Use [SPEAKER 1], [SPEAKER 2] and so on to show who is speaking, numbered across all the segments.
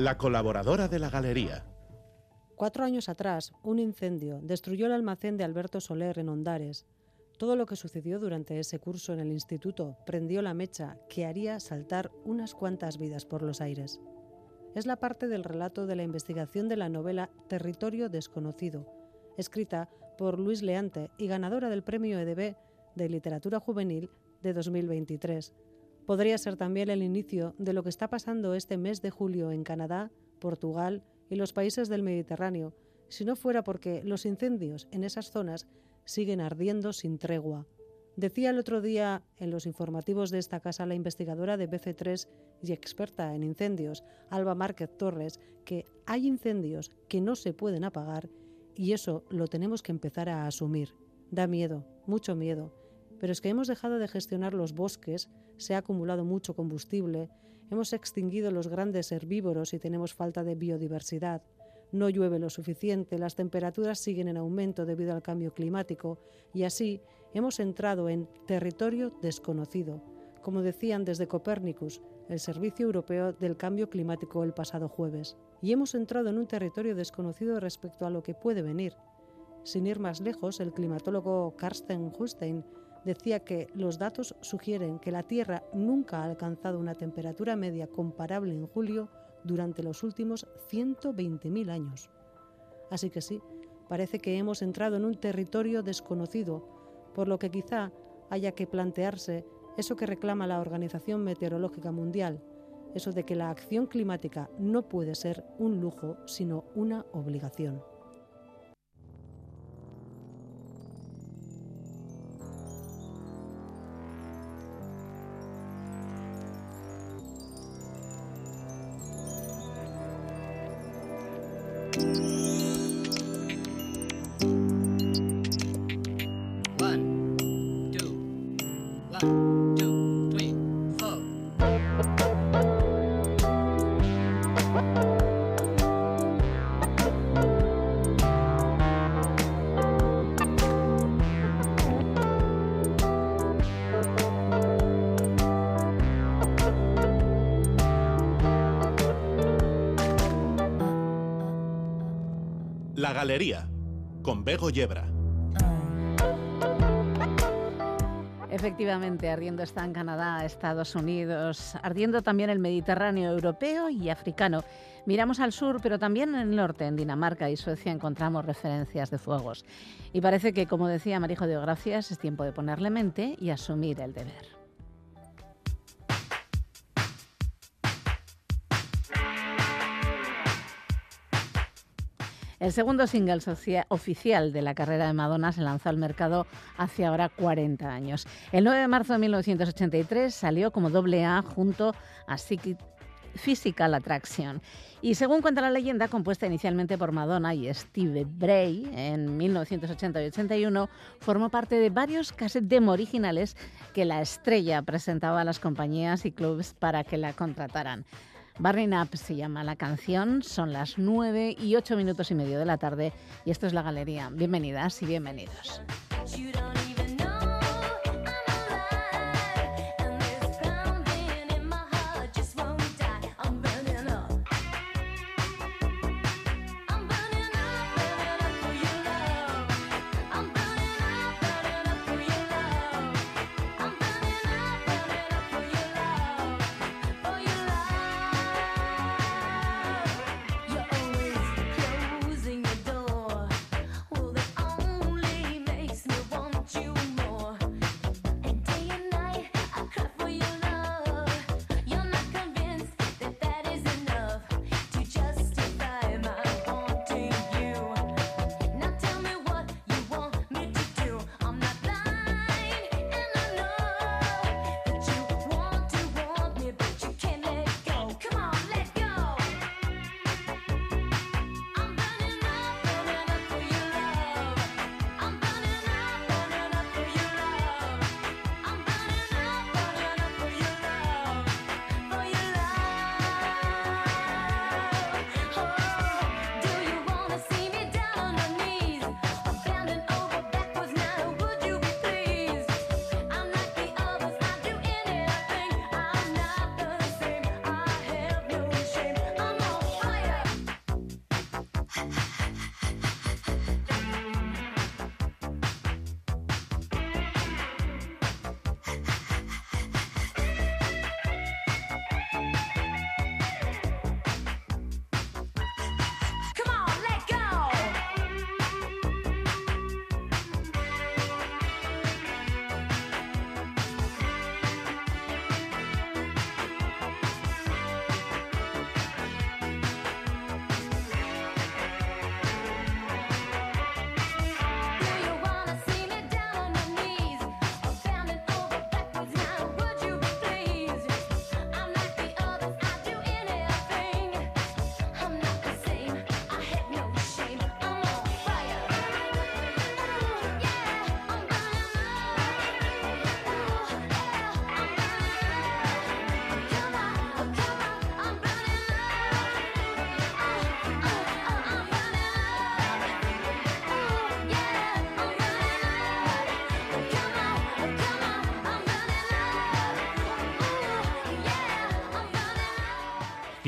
[SPEAKER 1] la colaboradora de la galería.
[SPEAKER 2] Cuatro años atrás, un incendio destruyó el almacén de Alberto Soler en Ondares. Todo lo que sucedió durante ese curso en el instituto prendió la mecha que haría saltar unas cuantas vidas por los aires. Es la parte del relato de la investigación de la novela Territorio desconocido, escrita por Luis Leante y ganadora del Premio EDB de Literatura Juvenil de 2023. Podría ser también el inicio de lo que está pasando este mes de julio en Canadá, Portugal y los países del Mediterráneo, si no fuera porque los incendios en esas zonas siguen ardiendo sin tregua. Decía el otro día en los informativos de esta casa la investigadora de BC3 y experta en incendios, Alba Márquez Torres, que hay incendios que no se pueden apagar y eso lo tenemos que empezar a asumir. Da miedo, mucho miedo, pero es que hemos dejado de gestionar los bosques, se ha acumulado mucho combustible, hemos extinguido los grandes herbívoros y tenemos falta de biodiversidad no llueve lo suficiente, las temperaturas siguen en aumento debido al cambio climático y así hemos entrado en territorio desconocido, como decían desde Copérnicus, el Servicio Europeo del Cambio Climático el pasado jueves. Y hemos entrado en un territorio desconocido respecto a lo que puede venir. Sin ir más lejos, el climatólogo Karsten Hustein decía que los datos sugieren que la Tierra nunca ha alcanzado una temperatura media comparable en julio durante los últimos 120.000 años. Así que sí, parece que hemos entrado en un territorio desconocido, por lo que quizá haya que plantearse eso que reclama la Organización Meteorológica Mundial, eso de que la acción climática no puede ser un lujo, sino una obligación.
[SPEAKER 1] Galería, con Bego Yebra.
[SPEAKER 3] Efectivamente, ardiendo está en Canadá, Estados Unidos, ardiendo también el Mediterráneo europeo y africano. Miramos al sur, pero también en el norte, en Dinamarca y Suecia, encontramos referencias de fuegos. Y parece que, como decía Marijo de Gracias, es tiempo de ponerle mente y asumir el deber. El segundo single oficial de la carrera de Madonna se lanzó al mercado hace ahora 40 años. El 9 de marzo de 1983 salió como doble A junto a Physical Attraction. Y según cuenta la leyenda, compuesta inicialmente por Madonna y Steve Bray en 1980 y 81, formó parte de varios cassettes demo originales que la estrella presentaba a las compañías y clubs para que la contrataran. Burning Up se llama la canción, son las 9 y 8 minutos y medio de la tarde y esto es la galería. Bienvenidas y bienvenidos.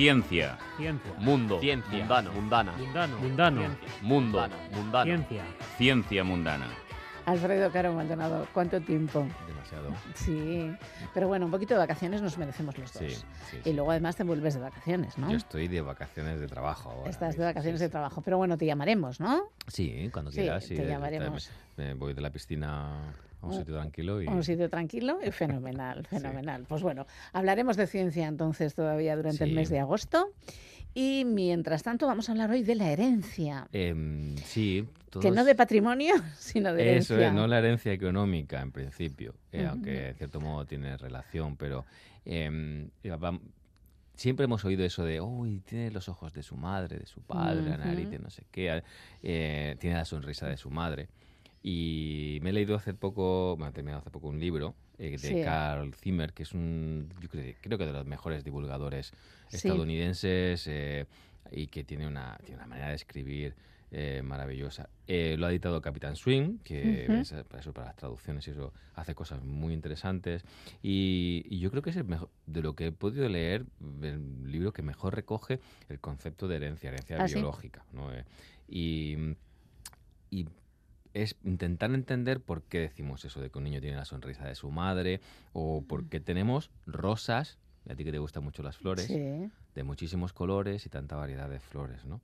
[SPEAKER 4] Ciencia.
[SPEAKER 5] Ciencia.
[SPEAKER 4] Mundo.
[SPEAKER 6] Ciencia.
[SPEAKER 4] Mundano.
[SPEAKER 6] Mundana.
[SPEAKER 5] Mundano. Mundano.
[SPEAKER 4] Mundo.
[SPEAKER 6] Mundana.
[SPEAKER 5] Ciencia.
[SPEAKER 4] Ciencia mundana.
[SPEAKER 3] Alfredo Caro Maldonado, ¿cuánto tiempo?
[SPEAKER 7] Demasiado.
[SPEAKER 3] Sí, pero bueno, un poquito de vacaciones nos merecemos los dos.
[SPEAKER 7] Sí, sí,
[SPEAKER 3] Y
[SPEAKER 7] sí.
[SPEAKER 3] luego además te vuelves de vacaciones, ¿no?
[SPEAKER 7] Yo estoy de vacaciones de trabajo ahora.
[SPEAKER 3] Estás de
[SPEAKER 7] mismo,
[SPEAKER 3] vacaciones de trabajo, pero bueno, te llamaremos, ¿no?
[SPEAKER 7] Sí, cuando quieras.
[SPEAKER 3] te
[SPEAKER 7] sí, de-
[SPEAKER 3] llamaremos.
[SPEAKER 7] Me voy de la piscina a un sitio tranquilo y...
[SPEAKER 3] A Un sitio tranquilo y fenomenal, fenomenal. Pues bueno, hablaremos de ciencia entonces todavía durante el mes de agosto. Y mientras tanto vamos a hablar hoy de la herencia,
[SPEAKER 7] Em, sí,
[SPEAKER 3] que no
[SPEAKER 7] todos-
[SPEAKER 3] de patrimonio, sino de herencia.
[SPEAKER 7] Eso es, no la herencia económica en principio, eh, aunque en cierto modo tiene relación, pero em, eh, siempre hemos oído eso de, uy, tiene los ojos de su madre, de su padre, la nariz de no sé qué, eh, tiene la sonrisa de su madre. Y me he leído hace poco, bueno, he terminado hace poco un libro eh, de
[SPEAKER 3] Sí.
[SPEAKER 7] Carl Zimmer, que es un, yo creo, creo que de los mejores divulgadores
[SPEAKER 3] Sí.
[SPEAKER 7] estadounidenses eh, y que tiene una, tiene una manera de escribir eh, maravillosa. Eh, lo ha editado Capitán Swing, que
[SPEAKER 3] Ujú.
[SPEAKER 7] es, para eso para las traducciones y eso hace cosas muy interesantes. Y, y yo creo que es el mejor, de lo que he podido leer, el libro que mejor recoge el concepto de herencia, herencia
[SPEAKER 3] Ah, ¿sí?
[SPEAKER 7] biológica. ¿no? Eh, y, y es intentar entender por qué decimos eso de que un niño tiene la sonrisa de su madre o por qué tenemos rosas, a ti que te gustan mucho las flores,
[SPEAKER 3] Sí.
[SPEAKER 7] de muchísimos colores y tanta variedad de flores, ¿no?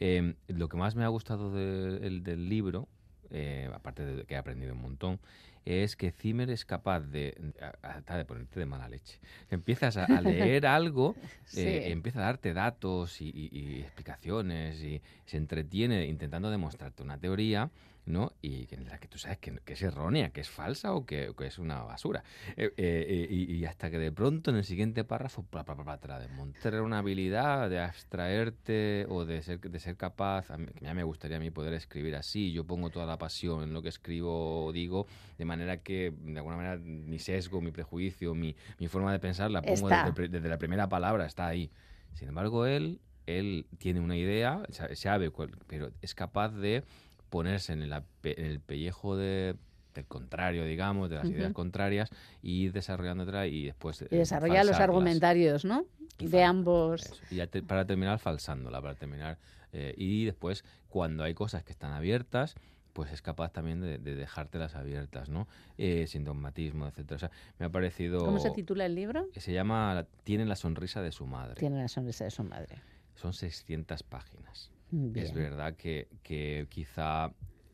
[SPEAKER 7] Eh, lo que más me ha gustado de- el- del libro, eh, aparte de que he aprendido un montón, es que Zimmer es capaz de, hasta de ponerte de mala leche. Empiezas a, a leer algo,
[SPEAKER 3] Sí.
[SPEAKER 7] eh, empieza a darte datos y, y- y explicaciones y se entretiene intentando demostrarte una teoría, ¿no? Y en la que tú sabes que, que es errónea, que es falsa o que, que es una basura. Eh, eh, y, y hasta que de pronto en el siguiente párrafo, pa, pa, pa, te la demostrar una habilidad de abstraerte o de ser, de ser capaz, a mí, que ya me gustaría a mí poder escribir así, yo pongo toda la pasión en lo que escribo o digo, de manera que de alguna manera mi sesgo, mi prejuicio, mi, mi forma de pensar la pongo desde, desde la primera palabra, está ahí. Sin embargo, él, él tiene una idea, sa- sabe, cuál- pero es capaz de ponerse en el, en el pellejo de, del contrario, digamos, de las ideas contrarias y ir desarrollándola y después...
[SPEAKER 3] Y
[SPEAKER 7] eh,
[SPEAKER 3] desarrollar los argumentarios, ¿no?
[SPEAKER 7] Y
[SPEAKER 3] De ambos.
[SPEAKER 7] Eso. Y ya te- para terminar falsándola, para terminar... eh, y después, cuando hay cosas que están abiertas, pues es capaz también de, de dejártelas abiertas, ¿no? Eh, sin dogmatismo, etcétera. O sea, me ha parecido...
[SPEAKER 3] ¿Cómo se titula el libro?
[SPEAKER 7] Se llama Tiene la sonrisa de su madre.
[SPEAKER 3] Tiene la sonrisa de su madre.
[SPEAKER 7] Son 600 páginas.
[SPEAKER 3] Bien.
[SPEAKER 7] Es verdad que, que quizá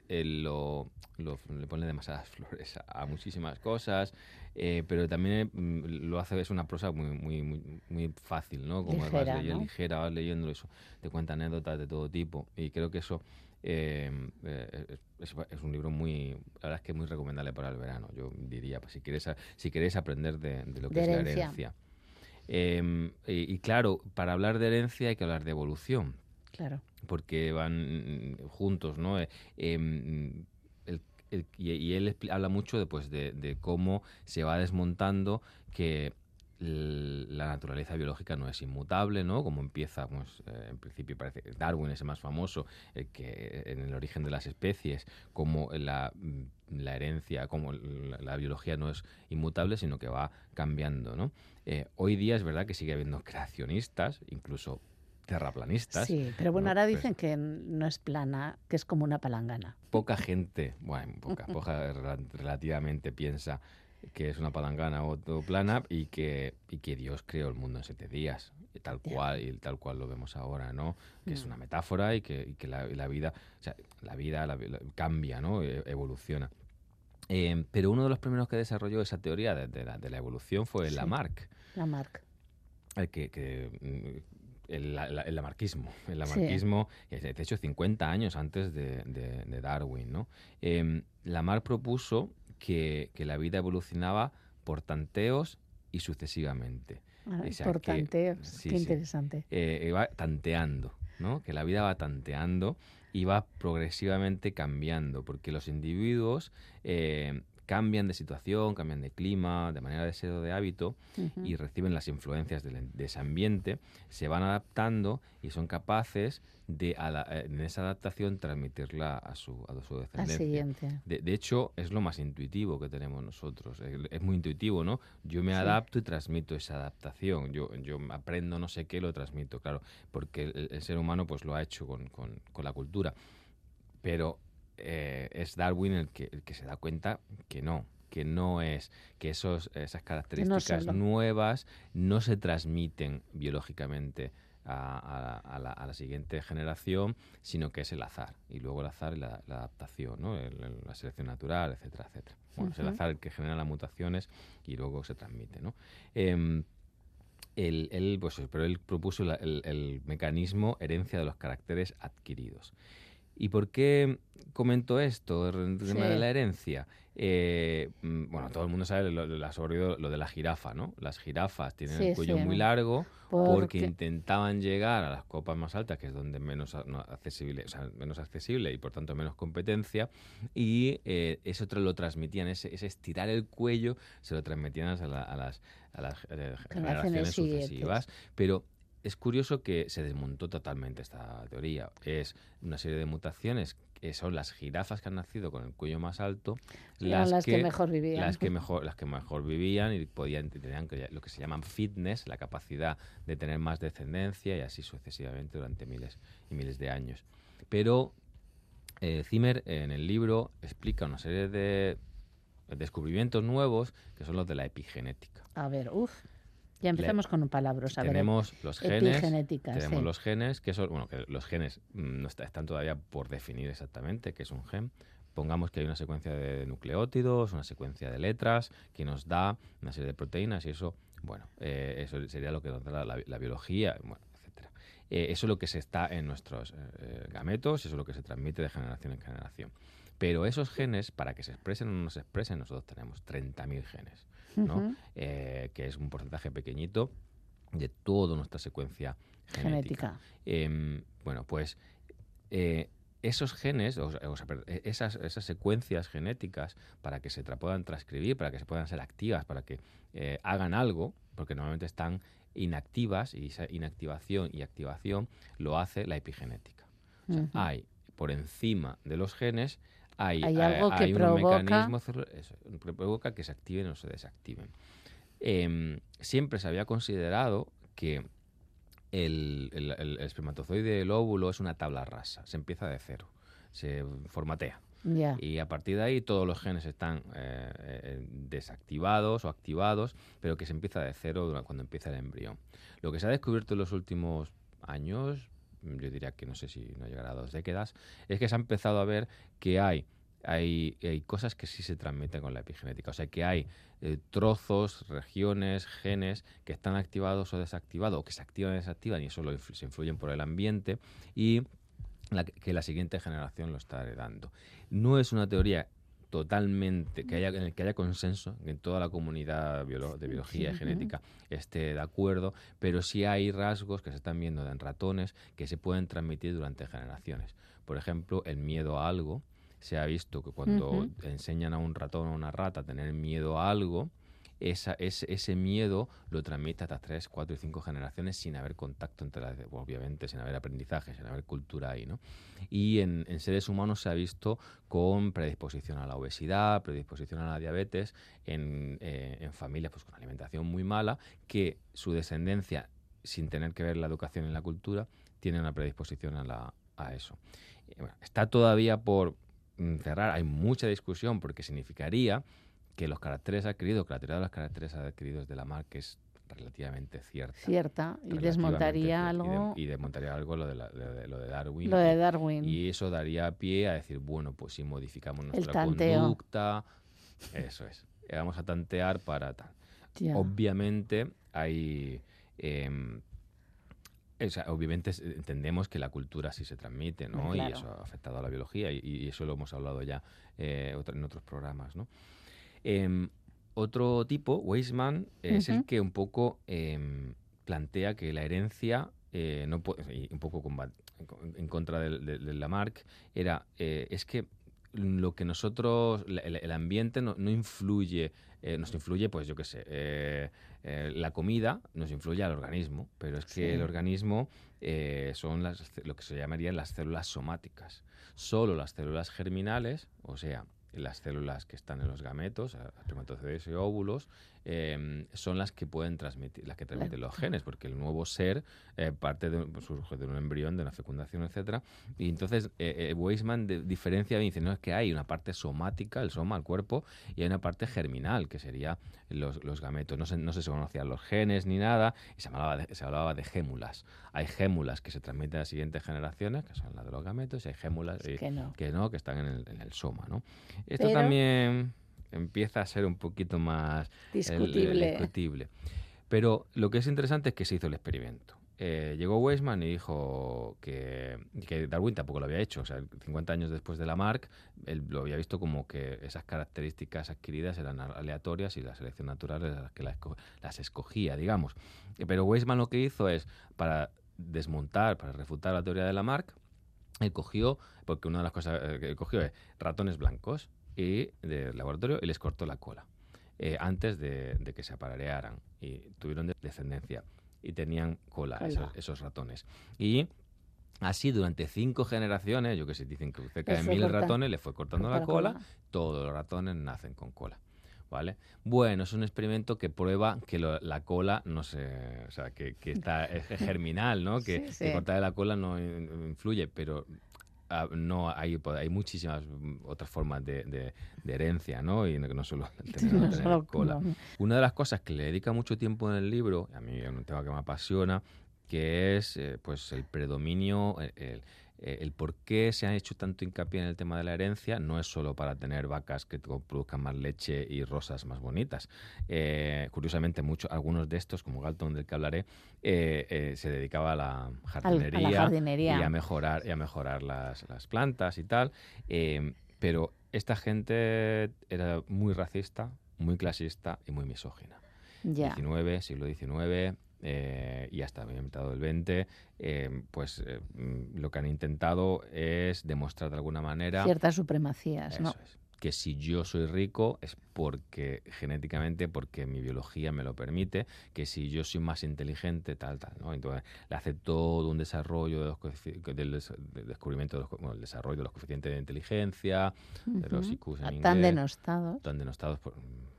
[SPEAKER 7] él lo, lo- le pone demasiadas flores a, a muchísimas cosas, eh, pero también mm, lo hace, es una prosa muy, muy, muy, muy fácil, ¿no? Como
[SPEAKER 3] Ligera,
[SPEAKER 7] vas leyendo,
[SPEAKER 3] ¿no?
[SPEAKER 7] ligera, vas leyendo eso, te cuenta anécdotas de todo tipo y creo que eso eh, eh, es, es un libro muy, la verdad es que muy recomendable para el verano, yo diría, pues, si quieres, si queréis aprender de, de lo que
[SPEAKER 3] De
[SPEAKER 7] es la
[SPEAKER 3] herencia.
[SPEAKER 7] Em, y, y claro, para hablar de herencia hay que hablar de evolución
[SPEAKER 3] Claro.
[SPEAKER 7] porque van mm, juntos, ¿no? Eh, em, y, él habla mucho pues, de, de cómo se va desmontando que la naturaleza biológica no es inmutable, ¿no? Como empieza, pues, eh, en principio parece Darwin es el más famoso, el que en el origen de las especies, como la, mm, herencia, como la, biología no es inmutable, sino que va cambiando, ¿no? Eh, hoy día es verdad que sigue habiendo creacionistas, incluso terraplanistas,
[SPEAKER 3] Sí, pero bueno,
[SPEAKER 7] ¿no?
[SPEAKER 3] ahora
[SPEAKER 7] Pues-
[SPEAKER 3] dicen que no es plana, que es como una palangana.
[SPEAKER 7] poca gente, bueno, poca, poca rela- relativamente piensa que es una palangana o, o plana y que, y que Dios creó el mundo en siete días, y tal cual, y tal cual lo vemos ahora, ¿no? Que es
[SPEAKER 3] Mm.
[SPEAKER 7] una metáfora y que, y que la, y la vida, o sea, la vida la- la- cambia, ¿no? E- evoluciona. Eh, pero uno de los primeros que desarrolló esa teoría de, de la, de la evolución fue
[SPEAKER 3] Sí.
[SPEAKER 7] Lamarck,
[SPEAKER 3] La marca.
[SPEAKER 7] el que, que, el, la- el lamarquismo. El lamarquismo, eh, de hecho, 50 años antes de, de- de Darwin. ¿no? Em, Lamarck propuso que, que la vida evolucionaba por tanteos y sucesivamente. O sea
[SPEAKER 3] por
[SPEAKER 7] que-
[SPEAKER 3] tanteo.
[SPEAKER 7] sí,
[SPEAKER 3] Qué
[SPEAKER 7] sí.
[SPEAKER 3] interesante.
[SPEAKER 7] Eh, va tanteando, ¿no? que la vida va tanteando y va progresivamente cambiando, porque los individuos eh, cambian de situación, cambian de clima, de manera de ser o de hábito y reciben las influencias del- de, ese ambiente, se van adaptando y son capaces de, eh, en esa adaptación, transmitirla a su, a su descendencia.
[SPEAKER 3] siguiente.
[SPEAKER 7] De, de hecho, es lo más intuitivo que tenemos nosotros. Es, es muy intuitivo, ¿no? Yo me
[SPEAKER 3] Sí.
[SPEAKER 7] adapto y transmito esa adaptación. Yo, yo aprendo no sé qué, lo transmito, claro, porque el, el ser humano pues lo ha hecho con, con- con la cultura. Pero eh, es Darwin el que, el que se da cuenta que no, que no es, que esos, esas características nuevas no se transmiten biológicamente a, la, a la siguiente generación, sino que es el azar. Y luego el azar y la, la adaptación, ¿no? El- el- la selección natural, etcétera, etcétera. Bueno, es el azar el que genera las mutaciones y luego se transmite, ¿no? Él, él, pues, pero él propuso la- el, el mecanismo herencia de los caracteres adquiridos. ¿Y por qué comento esto, el tema
[SPEAKER 3] Sí.
[SPEAKER 7] de la herencia? Eh, mm, bueno, todo el mundo sabe lo, lo, lo- lo de la jirafa, ¿no? Las jirafas tienen
[SPEAKER 3] Sí,
[SPEAKER 7] el cuello
[SPEAKER 3] sí,
[SPEAKER 7] muy largo porque intentaban llegar a las copas más altas, que es donde menos a- no, accesible, o sea, menos accesible y por tanto menos competencia, y eh, eso lo transmitían, ese, ese estirar el cuello se lo transmitían a, la- a las, a las eh, generaciones
[SPEAKER 3] siguientes.
[SPEAKER 7] sucesivas, pero es curioso que se desmontó totalmente esta teoría. Es una serie de mutaciones que son las jirafas que han nacido con el cuello más alto,
[SPEAKER 3] Eran las que, mejor vivían.
[SPEAKER 7] las que mejor las que mejor vivían y podían tenían lo que se llaman fitness la capacidad de tener más descendencia y así sucesivamente durante miles y miles de años pero eh, Zimmer en el libro explica una serie de descubrimientos nuevos que son los de la epigenética
[SPEAKER 3] A ver, uff. Ya empezamos con palabras. A ver,
[SPEAKER 7] tenemos los genes tenemos
[SPEAKER 3] sí.
[SPEAKER 7] los genes que son bueno que los genes mm, no está- están todavía por definir exactamente qué es un gen pongamos que hay una secuencia de nucleótidos una secuencia de letras que nos da una serie de proteínas y eso bueno eh, eso sería lo que nos da la, la biología bueno etcétera Eh, eso es lo que se está en nuestros eh, eh, gametos eso es lo que se transmite de generación en generación pero esos genes para que se expresen o no se expresen nosotros tenemos 30.000 genes ¿no? Eh, que es un porcentaje pequeñito de toda nuestra secuencia genética.
[SPEAKER 3] Genética.
[SPEAKER 7] Em, bueno, pues eh, esos genes, o, sea, o sea, perdón, e- esas, esas secuencias genéticas, para que se tra- puedan transcribir, para que se puedan ser activas, para que eh, hagan algo, porque normalmente están inactivas y esa inactivación y activación lo hace la epigenética. O sea,
[SPEAKER 3] Ujú.
[SPEAKER 7] hay por encima de los genes hay,
[SPEAKER 3] Hay algo que
[SPEAKER 7] hay
[SPEAKER 3] provoca-
[SPEAKER 7] eso, que provoca que se activen o se desactiven. Em, siempre se había considerado que el, el- el espermatozoide del óvulo es una tabla rasa, se empieza de cero, se formatea. Y a partir de ahí todos los genes están eh, eh, desactivados o activados, pero que se empieza de cero cuando empieza el embrión. Lo que se ha descubierto en los últimos años, yo diría que no sé si no llegará a dos décadas, es que se ha empezado a ver que hay, hay, hay cosas que sí se transmiten con la epigenética. O sea, que hay eh, trozos, regiones, genes que están activados o desactivados, o que se activan y desactivan, y eso lo se influyen por el ambiente, y que la siguiente generación lo está heredando. No es una teoría totalmente que haya en el que haya consenso en toda la comunidad biolo- de biología y genética esté de acuerdo, pero sí hay rasgos que se están viendo en ratones que se pueden transmitir durante generaciones. Por ejemplo, el miedo a algo. Se ha visto que cuando enseñan a un ratón o a una rata a tener miedo a algo, esa, ese, ese miedo lo transmite hasta tres, cuatro y cinco generaciones sin haber contacto entre las, obviamente, sin haber aprendizaje, sin haber cultura ahí, ¿no? Y en, en seres humanos se ha visto con predisposición a la obesidad, predisposición a la diabetes, en, eh, en familias pues, con alimentación muy mala, que su descendencia, sin tener que ver la educación y la cultura, tiene una predisposición a, la, a eso. Bueno, está todavía por mm, cerrar, hay mucha discusión porque significaría que los caracteres adquiridos, que la teoría de los caracteres adquiridos de Lamarck es relativamente cierta.
[SPEAKER 3] Cierta. Y desmontaría
[SPEAKER 7] cierta, y de-
[SPEAKER 3] algo.
[SPEAKER 7] Y, desmontaría algo lo de, la- lo de- lo de Darwin.
[SPEAKER 3] Lo de Darwin.
[SPEAKER 7] y eso daría pie a decir, bueno, pues si modificamos nuestra conducta, eso es, eh, vamos a tantear para tal. Obviamente hay... em, o sea, obviamente entendemos que la cultura sí se transmite, ¿no?
[SPEAKER 3] Claro.
[SPEAKER 7] Y eso ha afectado a la biología y, y eso lo hemos hablado ya eh, en otros programas, ¿no? Em, otro tipo, Weisman, es el que un poco em, plantea que la herencia, eh, no un poco combat- en contra de, de Lamarck, era, eh, es que lo que nosotros, el, el ambiente no, no influye, eh, nos influye, pues yo qué sé, eh, la comida nos influye al organismo, pero es que
[SPEAKER 3] Sí.
[SPEAKER 7] el organismo eh, son las, lo que se llamarían las células somáticas. Solo las células germinales, o sea, las células que están en los gametos, espermatozoides y óvulos, eh, son las que pueden transmitir, las que transmiten los genes, porque el nuevo ser eh, parte de, un- surge de un embrión, de una fecundación, etcétera. Y entonces eh, eh, Weisman de- diferencia y dice, no, es que hay una parte somática, el soma, el cuerpo, y hay una parte germinal, que sería los, los gametos. No se, no se conocían los genes ni nada, y se hablaba, de, se hablaba de gémulas. Hay gémulas que se transmiten a las siguientes generaciones, que son las de los gametos, y hay gémulas
[SPEAKER 3] Es
[SPEAKER 7] eh,
[SPEAKER 3] que no.
[SPEAKER 7] que no, que están en el, en el soma, ¿no? Esto
[SPEAKER 3] Pero-
[SPEAKER 7] también empieza a ser un poquito más el-
[SPEAKER 3] Discutible.
[SPEAKER 7] discutible. Pero lo que es interesante es que se hizo el experimento. Eh, llegó Weisman y dijo que, que Darwin tampoco lo había hecho. O sea, 50 años después de Lamarck, él lo había visto como que esas características adquiridas eran aleatorias y la selección natural era la que las escogía, digamos. Eh, Pero Weisman lo que hizo es, para desmontar, para refutar la teoría de Lamarck, él cogió, porque una de las cosas eh, que cogió es ratones blancos y del laboratorio y les cortó la cola eh, antes de, de que se aparearan y tuvieron de- descendencia y tenían cola,
[SPEAKER 3] Cola.
[SPEAKER 7] Esos, esos ratones. Y así durante cinco generaciones, yo que sé, dicen que cerca de mil
[SPEAKER 3] corta-
[SPEAKER 7] ratones les fue cortando la
[SPEAKER 3] corta
[SPEAKER 7] cola, todos los ratones nacen con cola. ¿Vale? Bueno, es un experimento que prueba que lo- la cola no se. O sea, que, que está es germinal, ¿no? Que,
[SPEAKER 3] Sí, sí.
[SPEAKER 7] que cortar la cola no in- influye, pero ah, no hay, pues, hay muchísimas mm, otras formas de, de- de herencia, ¿no? Y no, no solo tener,
[SPEAKER 3] No
[SPEAKER 7] tener
[SPEAKER 3] solo
[SPEAKER 7] cola.
[SPEAKER 3] como-
[SPEAKER 7] Una de las cosas que le dedica mucho tiempo en el libro, a mí es un tema que me apasiona, que es eh, pues el predominio, el, el- eh, el por qué se ha hecho tanto hincapié en el tema de la herencia, no es solo para tener vacas que produzcan más leche y rosas más bonitas. Eh, curiosamente, muchos, algunos de estos, como Galton del que hablaré, eh, se dedicaba a la jardinería,
[SPEAKER 3] a la jardinería.
[SPEAKER 7] y a mejorar, y a mejorar las, las plantas y tal. Eh, pero esta gente era muy racista, muy clasista y muy misógina. 19, siglo XIX eh, y hasta la mitad del 20, eh, pues eh, mm, lo que han intentado es demostrar de alguna manera
[SPEAKER 3] Ciertas supremacías, ¿no?
[SPEAKER 7] es, que si yo soy rico es porque genéticamente, porque mi biología me lo permite, que si yo soy más inteligente, tal, tal, ¿no? Entonces le hace todo un desarrollo de los del, des- del descubrimiento, de los, bueno, el desarrollo de los coeficientes de inteligencia, de los. IQs en inglés
[SPEAKER 3] Tan denostados.
[SPEAKER 7] tan denostados por,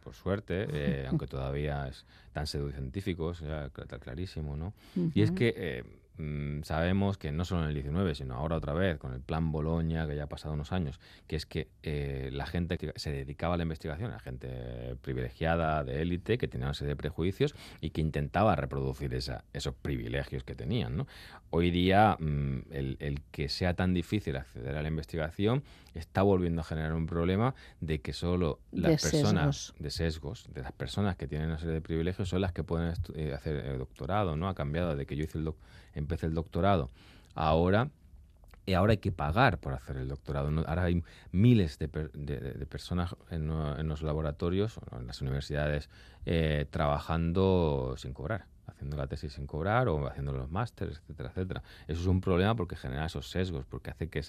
[SPEAKER 7] por suerte, eh, aunque todavía es, tan pseudocientíficos, está clarísimo, ¿no? Y es que eh, mm, sabemos que no solo en el 19, sino ahora otra vez, con el plan Boloña, que ya ha pasado unos años, que es que eh, la gente que se dedicaba a la investigación, la gente privilegiada de élite, que tenía una serie de prejuicios y que intentaba reproducir esa, esos privilegios que tenían, ¿no? Hoy día, mm, el, el que sea tan difícil acceder a la investigación está volviendo a generar un problema de que solo las
[SPEAKER 3] De
[SPEAKER 7] personas
[SPEAKER 3] sesgos.
[SPEAKER 7] de sesgos, de las personas que tienen una serie de privilegios son las que pueden eh, hacer el doctorado, ¿no? Ha cambiado de que yo hice el doc- empecé el doctorado. Ahora, y ahora hay que pagar por hacer el doctorado. Ahora hay miles de, per- de- de- personas en, en los laboratorios o en las universidades eh, trabajando sin cobrar, haciendo la tesis sin cobrar o haciendo los másteres, etcétera, etcétera. Eso es un problema porque genera esos sesgos, porque hace que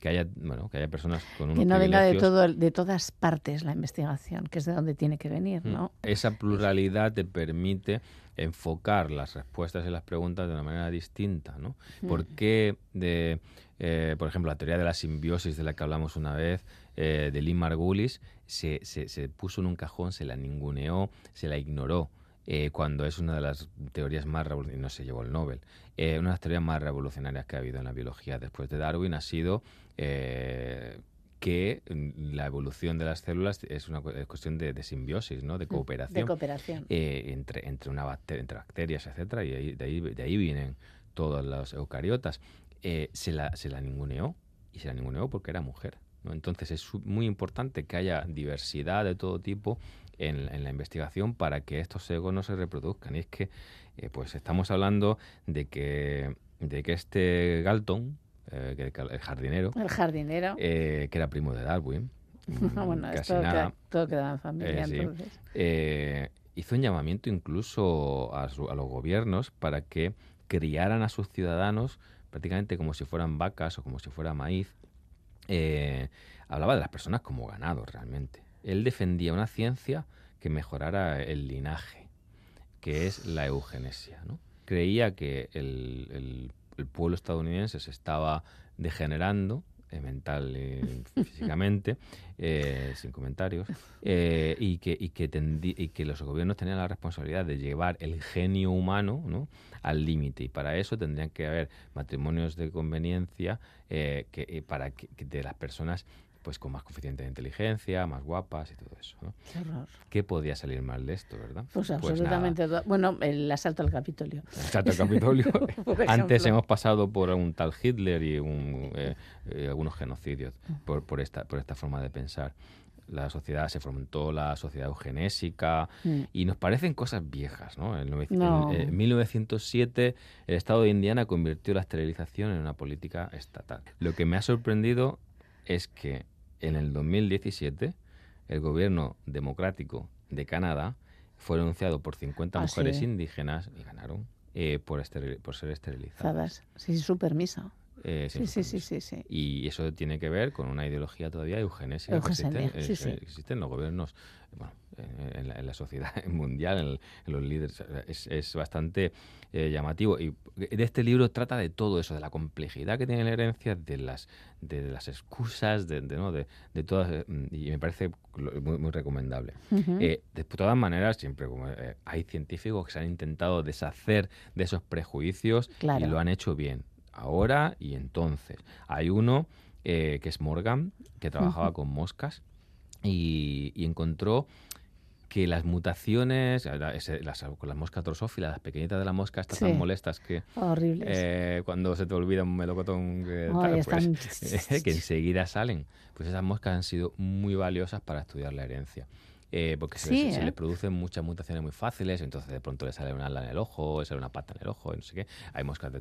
[SPEAKER 7] que haya, bueno, que haya personas con unos
[SPEAKER 3] Que no venga de, todo, de todas partes la investigación, que es de donde tiene que venir,
[SPEAKER 7] Mm.
[SPEAKER 3] ¿no?
[SPEAKER 7] Esa pluralidad te permite enfocar las respuestas y las preguntas de una manera distinta, ¿no? ¿Por qué, de, eh, por ejemplo, la teoría de la simbiosis de la que hablamos una vez, eh, de Lee Margulis, se, se- se puso en un cajón, se la ninguneó, se la ignoró, eh, cuando es una de las teorías más revolucionarias, no se llevó el Nobel, eh, una de las teorías más revolucionarias que ha habido en la biología después de Darwin ha sido... eh, que mm, la evolución de las células es una cu- es cuestión de, de simbiosis, ¿no? de
[SPEAKER 3] Mm,
[SPEAKER 7] cooperación
[SPEAKER 3] De cooperación.
[SPEAKER 7] eh, entre, entre, una entre bacterias, etcétera, y ahí- de, ahí, de ahí vienen todos los eucariotas. Eh, se, la, se la ninguneó, y se la ninguneó porque era mujer. ¿no? Entonces es muy importante que haya diversidad de todo tipo en, en la investigación para que estos egos no se reproduzcan. Y es que eh, pues estamos hablando de que, de que este Galton, eh, el jardinero,
[SPEAKER 3] El jardinero.
[SPEAKER 7] eh, que era primo de Darwin, mm,
[SPEAKER 3] bueno,
[SPEAKER 7] casi
[SPEAKER 3] esto
[SPEAKER 7] nada,
[SPEAKER 3] queda, todo queda en familia,
[SPEAKER 7] Eh, sí.
[SPEAKER 3] entonces.
[SPEAKER 7] hizo un llamamiento incluso a, su- a los gobiernos para que criaran a sus ciudadanos prácticamente como si fueran vacas o como si fuera maíz eh, hablaba de las personas como ganado realmente. Él defendía una ciencia que mejorara el linaje, que es la eugenesia. ¿no? Creía que el, el- el pueblo estadounidense se estaba degenerando eh, mental y físicamente, eh, sin comentarios, eh, y, que, y, que tendi- y que los gobiernos tenían la responsabilidad de llevar el genio humano ¿no? al límite. Y para eso tendrían que haber matrimonios de conveniencia eh, que, eh, para que de las personas pues con más coeficiente de inteligencia, más guapas y todo eso. ¿no?
[SPEAKER 3] Qué horror.
[SPEAKER 7] ¿Qué podía salir mal de esto, verdad?
[SPEAKER 3] Pues
[SPEAKER 7] nada.
[SPEAKER 3] absolutamente todo. Bueno, el asalto al Capitolio.
[SPEAKER 7] El Chato del Capitolio. Antes hemos pasado por un tal Hitler y un, eh, eh, algunos genocidios por, por, esta, por esta forma de pensar. La sociedad se fomentó la sociedad eugenésica
[SPEAKER 3] Mm.
[SPEAKER 7] y nos parecen cosas viejas, ¿no? En, nove-
[SPEAKER 3] No.
[SPEAKER 7] en- en 1907 el estado de Indiana convirtió la esterilización en una política estatal. Lo que me ha sorprendido es que en el 2017 el gobierno democrático de Canadá fue denunciado por 50
[SPEAKER 3] Ah,
[SPEAKER 7] mujeres indígenas y ganaron eh, por ser esterilizadas.
[SPEAKER 3] Zadas. Sí, su permiso.
[SPEAKER 7] Eh,
[SPEAKER 3] Sí, sí, sí, sí, sí.
[SPEAKER 7] Y eso tiene que ver con una ideología todavía eugenésica que existe,
[SPEAKER 3] Eugenia, sí,
[SPEAKER 7] eh,
[SPEAKER 3] sí.
[SPEAKER 7] que existe en los gobiernos, bueno, en, en la, en la sociedad mundial, en, el- en los líderes. Es, es bastante eh, llamativo. Y de este libro trata de todo eso, de la complejidad que tiene la herencia, de las, de las excusas, de, de, ¿no? de, de todas. eh, Y me parece muy, muy recomendable. Eh, de todas maneras, siempre como eh, hay científicos que se han intentado deshacer de esos prejuicios
[SPEAKER 3] Claro.
[SPEAKER 7] y lo han hecho bien. Ahora y entonces. Hay uno eh, que es Morgan, que trabajaba con moscas y, y encontró que las mutaciones, las, con las moscas drosófilas, las pequeñitas de la mosca,
[SPEAKER 3] Sí.
[SPEAKER 7] tan molestas que
[SPEAKER 3] Horribles.
[SPEAKER 7] eh, cuando se te olvida un melocotón que, tal,
[SPEAKER 3] están-
[SPEAKER 7] pues, que enseguida salen. Pues esas moscas han sido muy valiosas para estudiar la herencia. Eh, porque se,
[SPEAKER 3] Sí,
[SPEAKER 7] se
[SPEAKER 3] ¿eh?
[SPEAKER 7] les producen muchas mutaciones muy fáciles, entonces de pronto le sale un ala en el ojo, le sale una pata en el ojo, no sé qué. Hay moscas que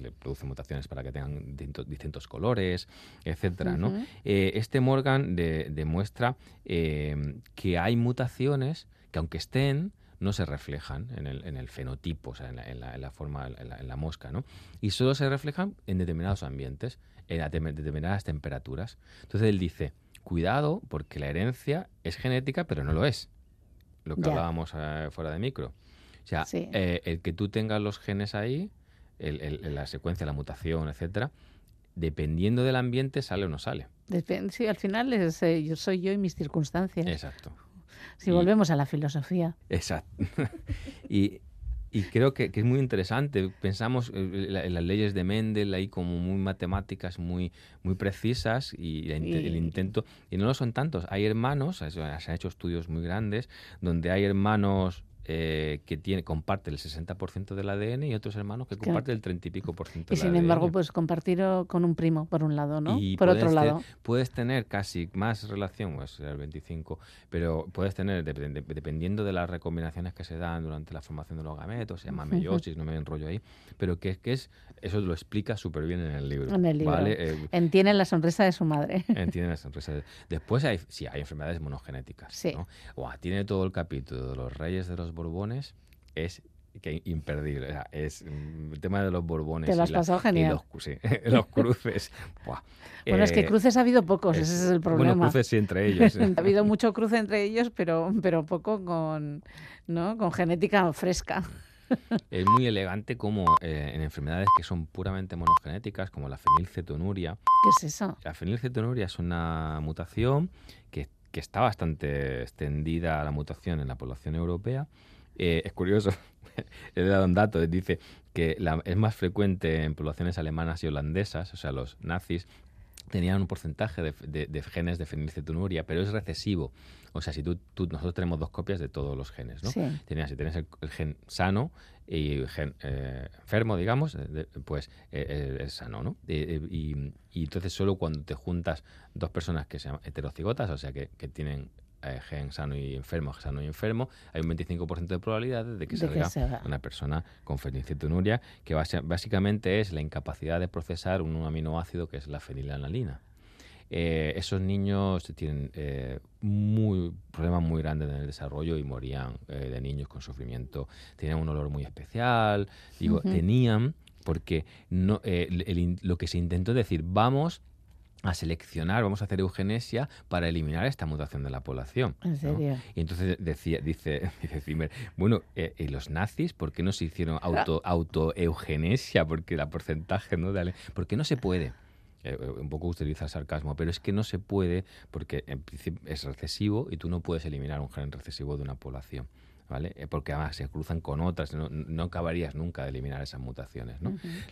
[SPEAKER 7] le producen mutaciones para que tengan distintos, colores, etcétera. Eh, este Morgan de- demuestra eh, que hay mutaciones que aunque estén no se reflejan en el, en el fenotipo, o sea, en la, en la- en la forma, en la, en la mosca, ¿no? Y solo se reflejan en determinados ambientes, en determinadas temperaturas. Entonces él dice, cuidado porque la herencia es genética, pero no lo es. Lo que
[SPEAKER 3] Ya.
[SPEAKER 7] hablábamos eh, fuera de micro. O sea,
[SPEAKER 3] Sí.
[SPEAKER 7] eh, el que tú tengas los genes ahí, el- el- la secuencia, la mutación, etcétera, dependiendo del ambiente sale o no sale.
[SPEAKER 3] Sí, al final es, eh, yo soy yo y mis circunstancias.
[SPEAKER 7] Exacto.
[SPEAKER 3] si
[SPEAKER 7] y-
[SPEAKER 3] volvemos a la filosofía.
[SPEAKER 7] Exacto. y, y creo que, que es muy interesante. Pensamos eh, la- en las leyes de Mendel ahí como muy matemáticas, muy, muy precisas y el
[SPEAKER 3] Y-
[SPEAKER 7] intento... Y no lo son tantos. Hay hermanos, se han hecho estudios muy grandes, donde hay hermanos eh, que tiene, comparten el 60% del ADN y otros hermanos que
[SPEAKER 3] Claro.
[SPEAKER 7] comparten el 30 y pico por ciento
[SPEAKER 3] Y sin embargo, pues compartir o- con un primo, por un lado, ¿no?
[SPEAKER 7] Y
[SPEAKER 3] por otro lado.
[SPEAKER 7] puedes tener casi más relación, pues el 25, pero puedes tener, dep- dep- dependiendo de las recombinaciones que se dan durante la formación de los gametos, se llama meiosis, no me enrollo ahí, pero que, que es, eso lo explica súper bien en el libro.
[SPEAKER 3] En el libro.
[SPEAKER 7] ¿vale? Eh,
[SPEAKER 3] Entiende la sonrisa de su madre.
[SPEAKER 7] Entiende la sonrisa. Después hay, sí, hay enfermedades monogenéticas.
[SPEAKER 3] Sí.
[SPEAKER 7] ¿no? Buah, tiene todo el capítulo de los reyes de los Borbones, es que imperdible. o sea, es mm, el tema de los Borbones.
[SPEAKER 3] Te lo
[SPEAKER 7] y
[SPEAKER 3] has
[SPEAKER 7] la-
[SPEAKER 3] pasado
[SPEAKER 7] y
[SPEAKER 3] genial.
[SPEAKER 7] los, cu- sí, los cruces. Buah.
[SPEAKER 3] Bueno, es que
[SPEAKER 7] Eh,
[SPEAKER 3] cruces ha habido pocos, ese es el
[SPEAKER 7] bueno,
[SPEAKER 3] problema.
[SPEAKER 7] cruces sí entre ellos.
[SPEAKER 3] ha habido mucho cruce entre ellos, pero, pero poco con, ¿no? con genética fresca.
[SPEAKER 7] es muy elegante como eh, en enfermedades que son puramente monogenéticas, como la fenilcetonuria.
[SPEAKER 3] ¿Qué es eso?
[SPEAKER 7] La fenilcetonuria es una mutación que, que está bastante extendida la mutación en la población europea. Eh, es curioso, he dado un dato, dice que es más frecuente en poblaciones alemanas y holandesas, o sea, los nazis tenían un porcentaje de, de- de genes de fenilcetonuria, pero es recesivo. O sea, si tú, tú- nosotros tenemos dos copias de todos los genes, ¿no?
[SPEAKER 3] Sí.
[SPEAKER 7] Tenías, si tienes el, el gen sano y el gen eh, enfermo, digamos, eh, de- pues eh, es sano, ¿no? Eh, y, y entonces solo cuando te juntas dos personas que se llaman heterocigotas, o sea, que, que tienen eh, gen sano y enfermo, sano y enfermo, hay un 25% de probabilidades de que
[SPEAKER 3] De que
[SPEAKER 7] salga
[SPEAKER 3] se haga.
[SPEAKER 7] una persona con fenilcetonuria, que basi- básicamente es la incapacidad de procesar un aminoácido que es la fenilalanina. Eh, esos niños tienen eh, muy, problemas muy grandes en el desarrollo y morían eh, de niños con sufrimiento. Tenían un olor muy especial. Digo, tenían porque no, eh, el- lo que se intentó decir, vamos a seleccionar, vamos a hacer eugenesia para eliminar esta mutación de la población.
[SPEAKER 3] ¿En
[SPEAKER 7] ¿no?
[SPEAKER 3] serio?
[SPEAKER 7] Y entonces decía, dice, dice Zimmer, bueno, eh, ¿y los nazis por qué no se hicieron auto, auto-eugenesia? Porque la porcentaje, ¿no? Dale, ¿Por qué no se puede? Eh, eh, un poco utiliza el sarcasmo, pero es que no se puede porque en principio es recesivo y tú no puedes eliminar un gen recesivo de una población. ¿Vale? Eh, Porque además se cruzan con otras, no, no acabarías nunca de eliminar esas mutaciones.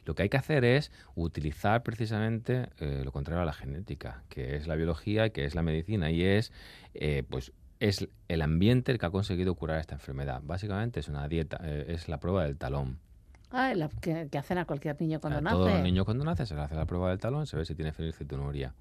[SPEAKER 7] Lo que hay que hacer es utilizar precisamente eh, lo contrario a la genética, que es la biología y que es la medicina, y es, eh, pues, es el ambiente el que ha conseguido curar esta enfermedad. Básicamente es una dieta, eh, es la prueba del talón.
[SPEAKER 3] Ah, la que, que hacen a cualquier niño cuando
[SPEAKER 7] a
[SPEAKER 3] nace.
[SPEAKER 7] todos los niños cuando nacen se les hace la prueba del talón, se ve si tiene fenilcetonuria.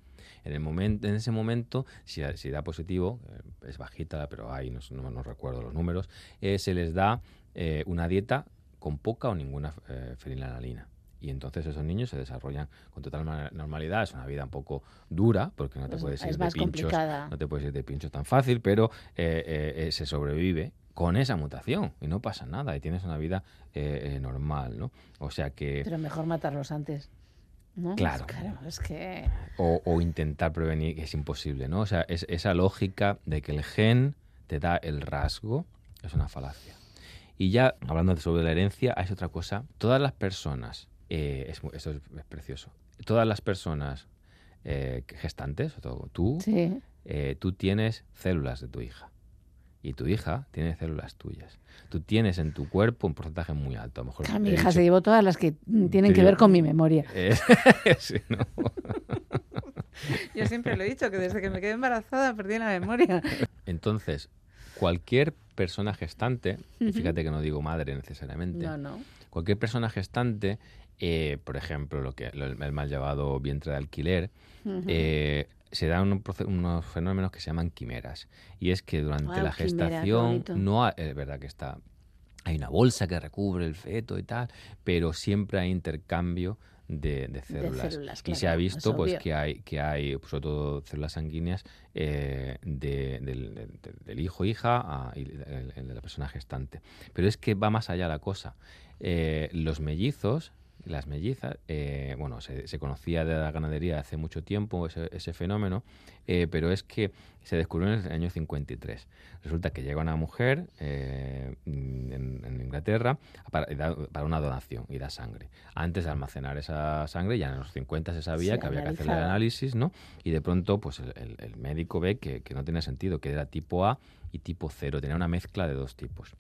[SPEAKER 7] En, el momento, en ese momento, si, si da positivo, eh, es bajita, pero ahí no, no, no recuerdo los números, eh, se les da eh, una dieta con poca o ninguna eh, fenilalanina. Y entonces esos niños se desarrollan con total ma- normalidad. Es una vida un poco dura, porque no te
[SPEAKER 3] Pues
[SPEAKER 7] puedes
[SPEAKER 3] es
[SPEAKER 7] ir de pinchos,
[SPEAKER 3] complicada.
[SPEAKER 7] no te puedes ir de pinchos tan fácil, pero eh, eh, eh, se sobrevive con esa mutación y no pasa nada y tienes una vida eh, normal, ¿no? O sea que
[SPEAKER 3] Pero mejor matarlos antes. ¿No?
[SPEAKER 7] Claro.
[SPEAKER 3] Claro, es que.
[SPEAKER 7] o, o intentar prevenir que es imposible, ¿no? O sea, es, esa lógica de que el gen te da el rasgo es una falacia. Y ya hablando de- sobre la herencia, hay otra cosa. Todas las personas, eh, es esto es, es precioso, todas las personas eh, gestantes, o todo, tú,
[SPEAKER 3] Sí.
[SPEAKER 7] eh, tú tienes células de tu hija. Y tu hija tiene células tuyas. Tú tienes en tu cuerpo un porcentaje muy alto. A lo mejor
[SPEAKER 3] Claro, mi hija
[SPEAKER 7] dicho-
[SPEAKER 3] se llevó todas las que tienen que ver con mi memoria.
[SPEAKER 7] Eh, sí, ¿no?
[SPEAKER 3] Yo siempre lo he dicho, que desde que me quedé embarazada perdí la memoria.
[SPEAKER 7] Entonces, cualquier persona gestante, y fíjate que no digo madre necesariamente,
[SPEAKER 3] No, no.
[SPEAKER 7] cualquier persona gestante, eh, por ejemplo, lo que lo- el mal llamado vientre de alquiler, eh, se dan un unos fenómenos que se llaman quimeras. Y es que durante
[SPEAKER 3] Ah,
[SPEAKER 7] la gestación no ha- es verdad que está hay una bolsa que recubre el feto y tal, pero siempre hay intercambio de, de células.
[SPEAKER 3] células,
[SPEAKER 7] y se ha visto pues
[SPEAKER 3] obvio.
[SPEAKER 7] que hay, que hay pues, sobre todo células sanguíneas eh, de- del, del- hijo, hija a- y de la persona gestante. Pero es que va más allá la cosa. Eh, los mellizos, las mellizas, eh, bueno, se, se conocía de la ganadería hace mucho tiempo ese, ese fenómeno, eh, pero es que se descubrió en el año 53. Resulta que llega una mujer eh, en, en Inglaterra para, y da- para una donación y da sangre. Antes de almacenar esa sangre, ya en los 50 se sabía que había que hacer el análisis, ¿no? Y de pronto, pues el, el- el médico ve que, que no tiene sentido, que era tipo A y tipo 0, tenía una mezcla de dos tipos.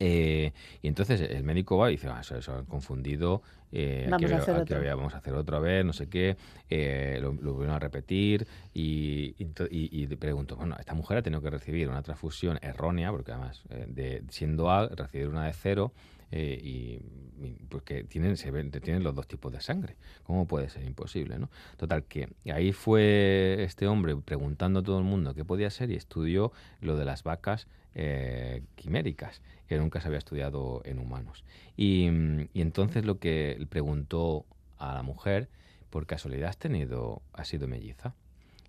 [SPEAKER 7] Eh, y entonces el médico va y dice, ah, eso, eso han confundido, eh,
[SPEAKER 3] Vamos
[SPEAKER 7] aquí
[SPEAKER 3] a
[SPEAKER 7] aquí
[SPEAKER 3] otro.
[SPEAKER 7] había- vamos a hacer otra vez, no sé qué, eh, lo, lo volvieron a repetir y, y, y- pregunto, bueno, esta mujer ha tenido que recibir una transfusión errónea, porque además, eh, de, siendo A, recibir una de cero, eh, y, y porque tienen, se ven, tienen los dos tipos de sangre. ¿Cómo puede ser imposible? ¿no? Total, que ahí fue este hombre preguntando a todo el mundo qué podía ser y estudió lo de las vacas eh, quiméricas, que nunca se había estudiado en humanos. Y, mm, y entonces lo que le preguntó a la mujer, por casualidad has tenido, has sido melliza.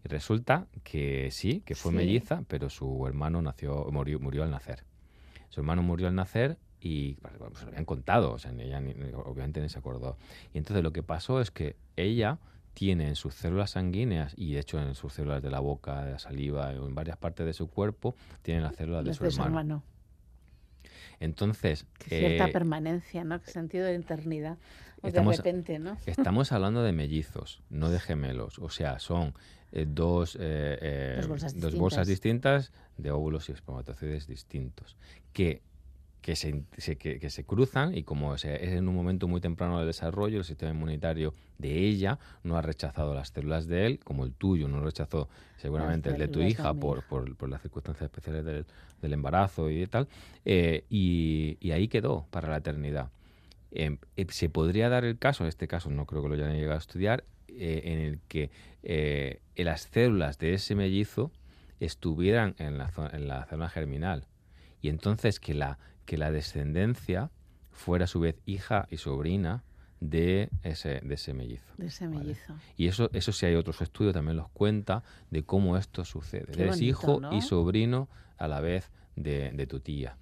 [SPEAKER 7] Y resulta que sí, que fue
[SPEAKER 3] Sí.
[SPEAKER 7] melliza, pero su hermano nació, murió, murió al nacer. Su hermano murió al nacer y pues, se lo habían contado, o sea, ella ni- obviamente ni se acordó. Y entonces lo que pasó es que ella tiene en sus células sanguíneas y de hecho en sus células de la boca, de la saliva, en varias partes de su cuerpo, tiene las células de su
[SPEAKER 3] de su
[SPEAKER 7] hermano.
[SPEAKER 3] hermano.
[SPEAKER 7] Entonces,
[SPEAKER 3] Que cierta
[SPEAKER 7] eh,
[SPEAKER 3] permanencia, ¿no? Que sentido de eternidad. O
[SPEAKER 7] estamos-
[SPEAKER 3] de repente, ¿no?
[SPEAKER 7] Estamos hablando de mellizos, no de gemelos. O sea, son eh, dos, eh, eh,
[SPEAKER 3] Dos bolsas
[SPEAKER 7] dos bolsas distintas de óvulos y espermatozoides distintos. Que, que, se, que, que se cruzan y como se- es en un momento muy temprano del desarrollo, el sistema inmunitario de ella no ha rechazado las células de él, como el tuyo no rechazó seguramente el de tu hija por, por, por las circunstancias especiales del, del embarazo y tal. eh, y, y ahí quedó para la eternidad. Eh, eh, se podría dar el caso, en este caso no creo que lo hayan llegado a estudiar, eh, en el que eh, las células de ese mellizo estuvieran en la, zo- en la zona germinal y entonces que la, que la descendencia fuera a su vez hija y sobrina de ese, de ese mellizo.
[SPEAKER 3] De ese
[SPEAKER 7] Vale.
[SPEAKER 3] mellizo.
[SPEAKER 7] Y eso, eso sí hay otros estudios, también los cuenta, de cómo esto sucede.
[SPEAKER 3] Qué
[SPEAKER 7] Eres
[SPEAKER 3] bonito,
[SPEAKER 7] hijo
[SPEAKER 3] ¿no?
[SPEAKER 7] y sobrino a la vez de, de tu tía.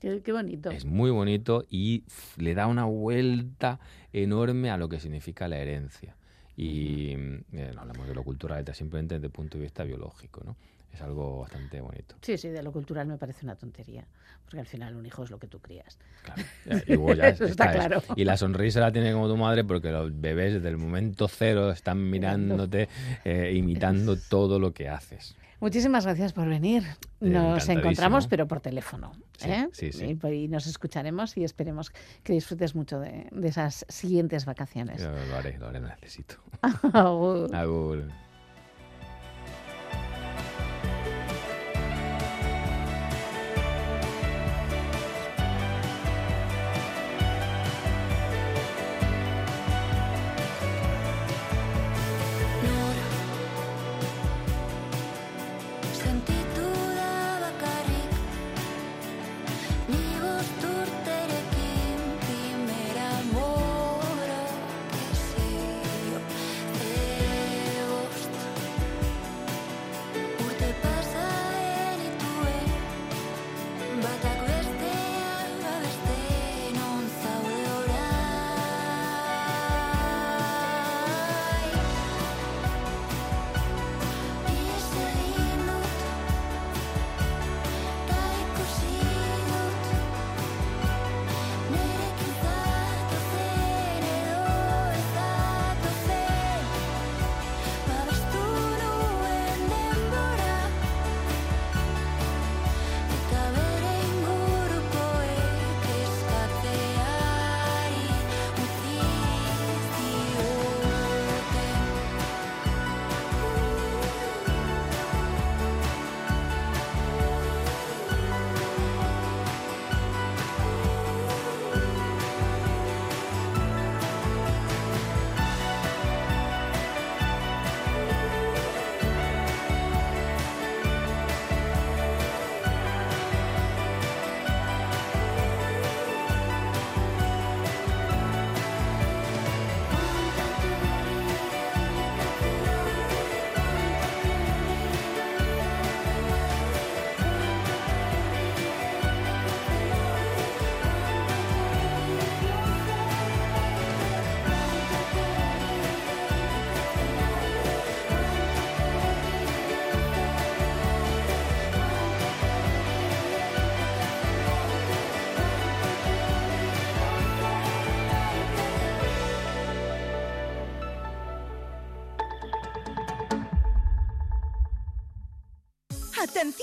[SPEAKER 3] Qué, qué bonito.
[SPEAKER 7] Es muy bonito y le da una vuelta enorme a lo que significa la herencia.
[SPEAKER 8] y eh, no hablamos de lo cultural, simplemente desde el punto de vista biológico, ¿no? Es algo bastante bonito.
[SPEAKER 3] Sí, sí, de lo cultural me parece una tontería, porque al final un hijo es lo que tú crías.
[SPEAKER 8] Claro, y, luego ya
[SPEAKER 3] Eso está
[SPEAKER 8] está. Y la sonrisa la tiene como tu madre porque los bebés desde el momento cero están mirándote, eh, imitando todo lo que haces.
[SPEAKER 3] Muchísimas gracias por venir. Nos encontramos, pero por teléfono.
[SPEAKER 8] Sí,
[SPEAKER 3] ¿eh?
[SPEAKER 8] sí, sí.
[SPEAKER 3] Y, y nos escucharemos y esperemos que disfrutes mucho de, de esas siguientes vacaciones.
[SPEAKER 8] Yo lo haré, lo haré, necesito.
[SPEAKER 3] Agur.
[SPEAKER 8] Agur.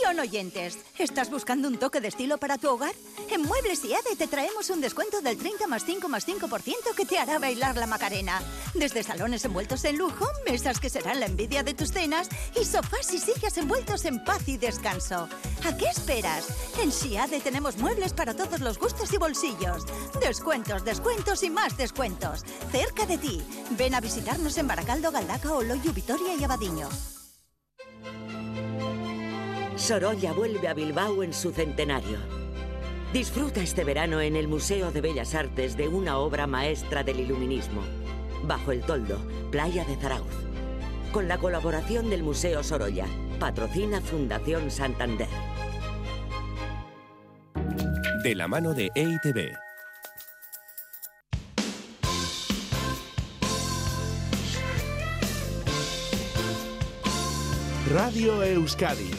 [SPEAKER 6] Atención oyentes, ¿estás buscando un toque de estilo para tu hogar? En Muebles y Ade te traemos un descuento del 30 más 5 más 5% que te hará bailar la Macarena. Desde salones envueltos en lujo, mesas que serán la envidia de tus cenas y sofás y sillas envueltos en paz y descanso. ¿A qué esperas? En Siade tenemos muebles para todos los gustos y bolsillos. Descuentos, descuentos y más descuentos. Cerca de ti. Ven a visitarnos en Baracaldo, Galdaca, Oloyu, Vitoria y Abadiño.
[SPEAKER 9] Sorolla vuelve a Bilbao en su centenario. Disfruta este verano en el Museo de Bellas Artes de una obra maestra del iluminismo, Bajo el Toldo, Playa de Zarauz. Con la colaboración del Museo Sorolla, patrocina Fundación Santander.
[SPEAKER 10] De la mano de EITB.
[SPEAKER 1] Radio Euskadi.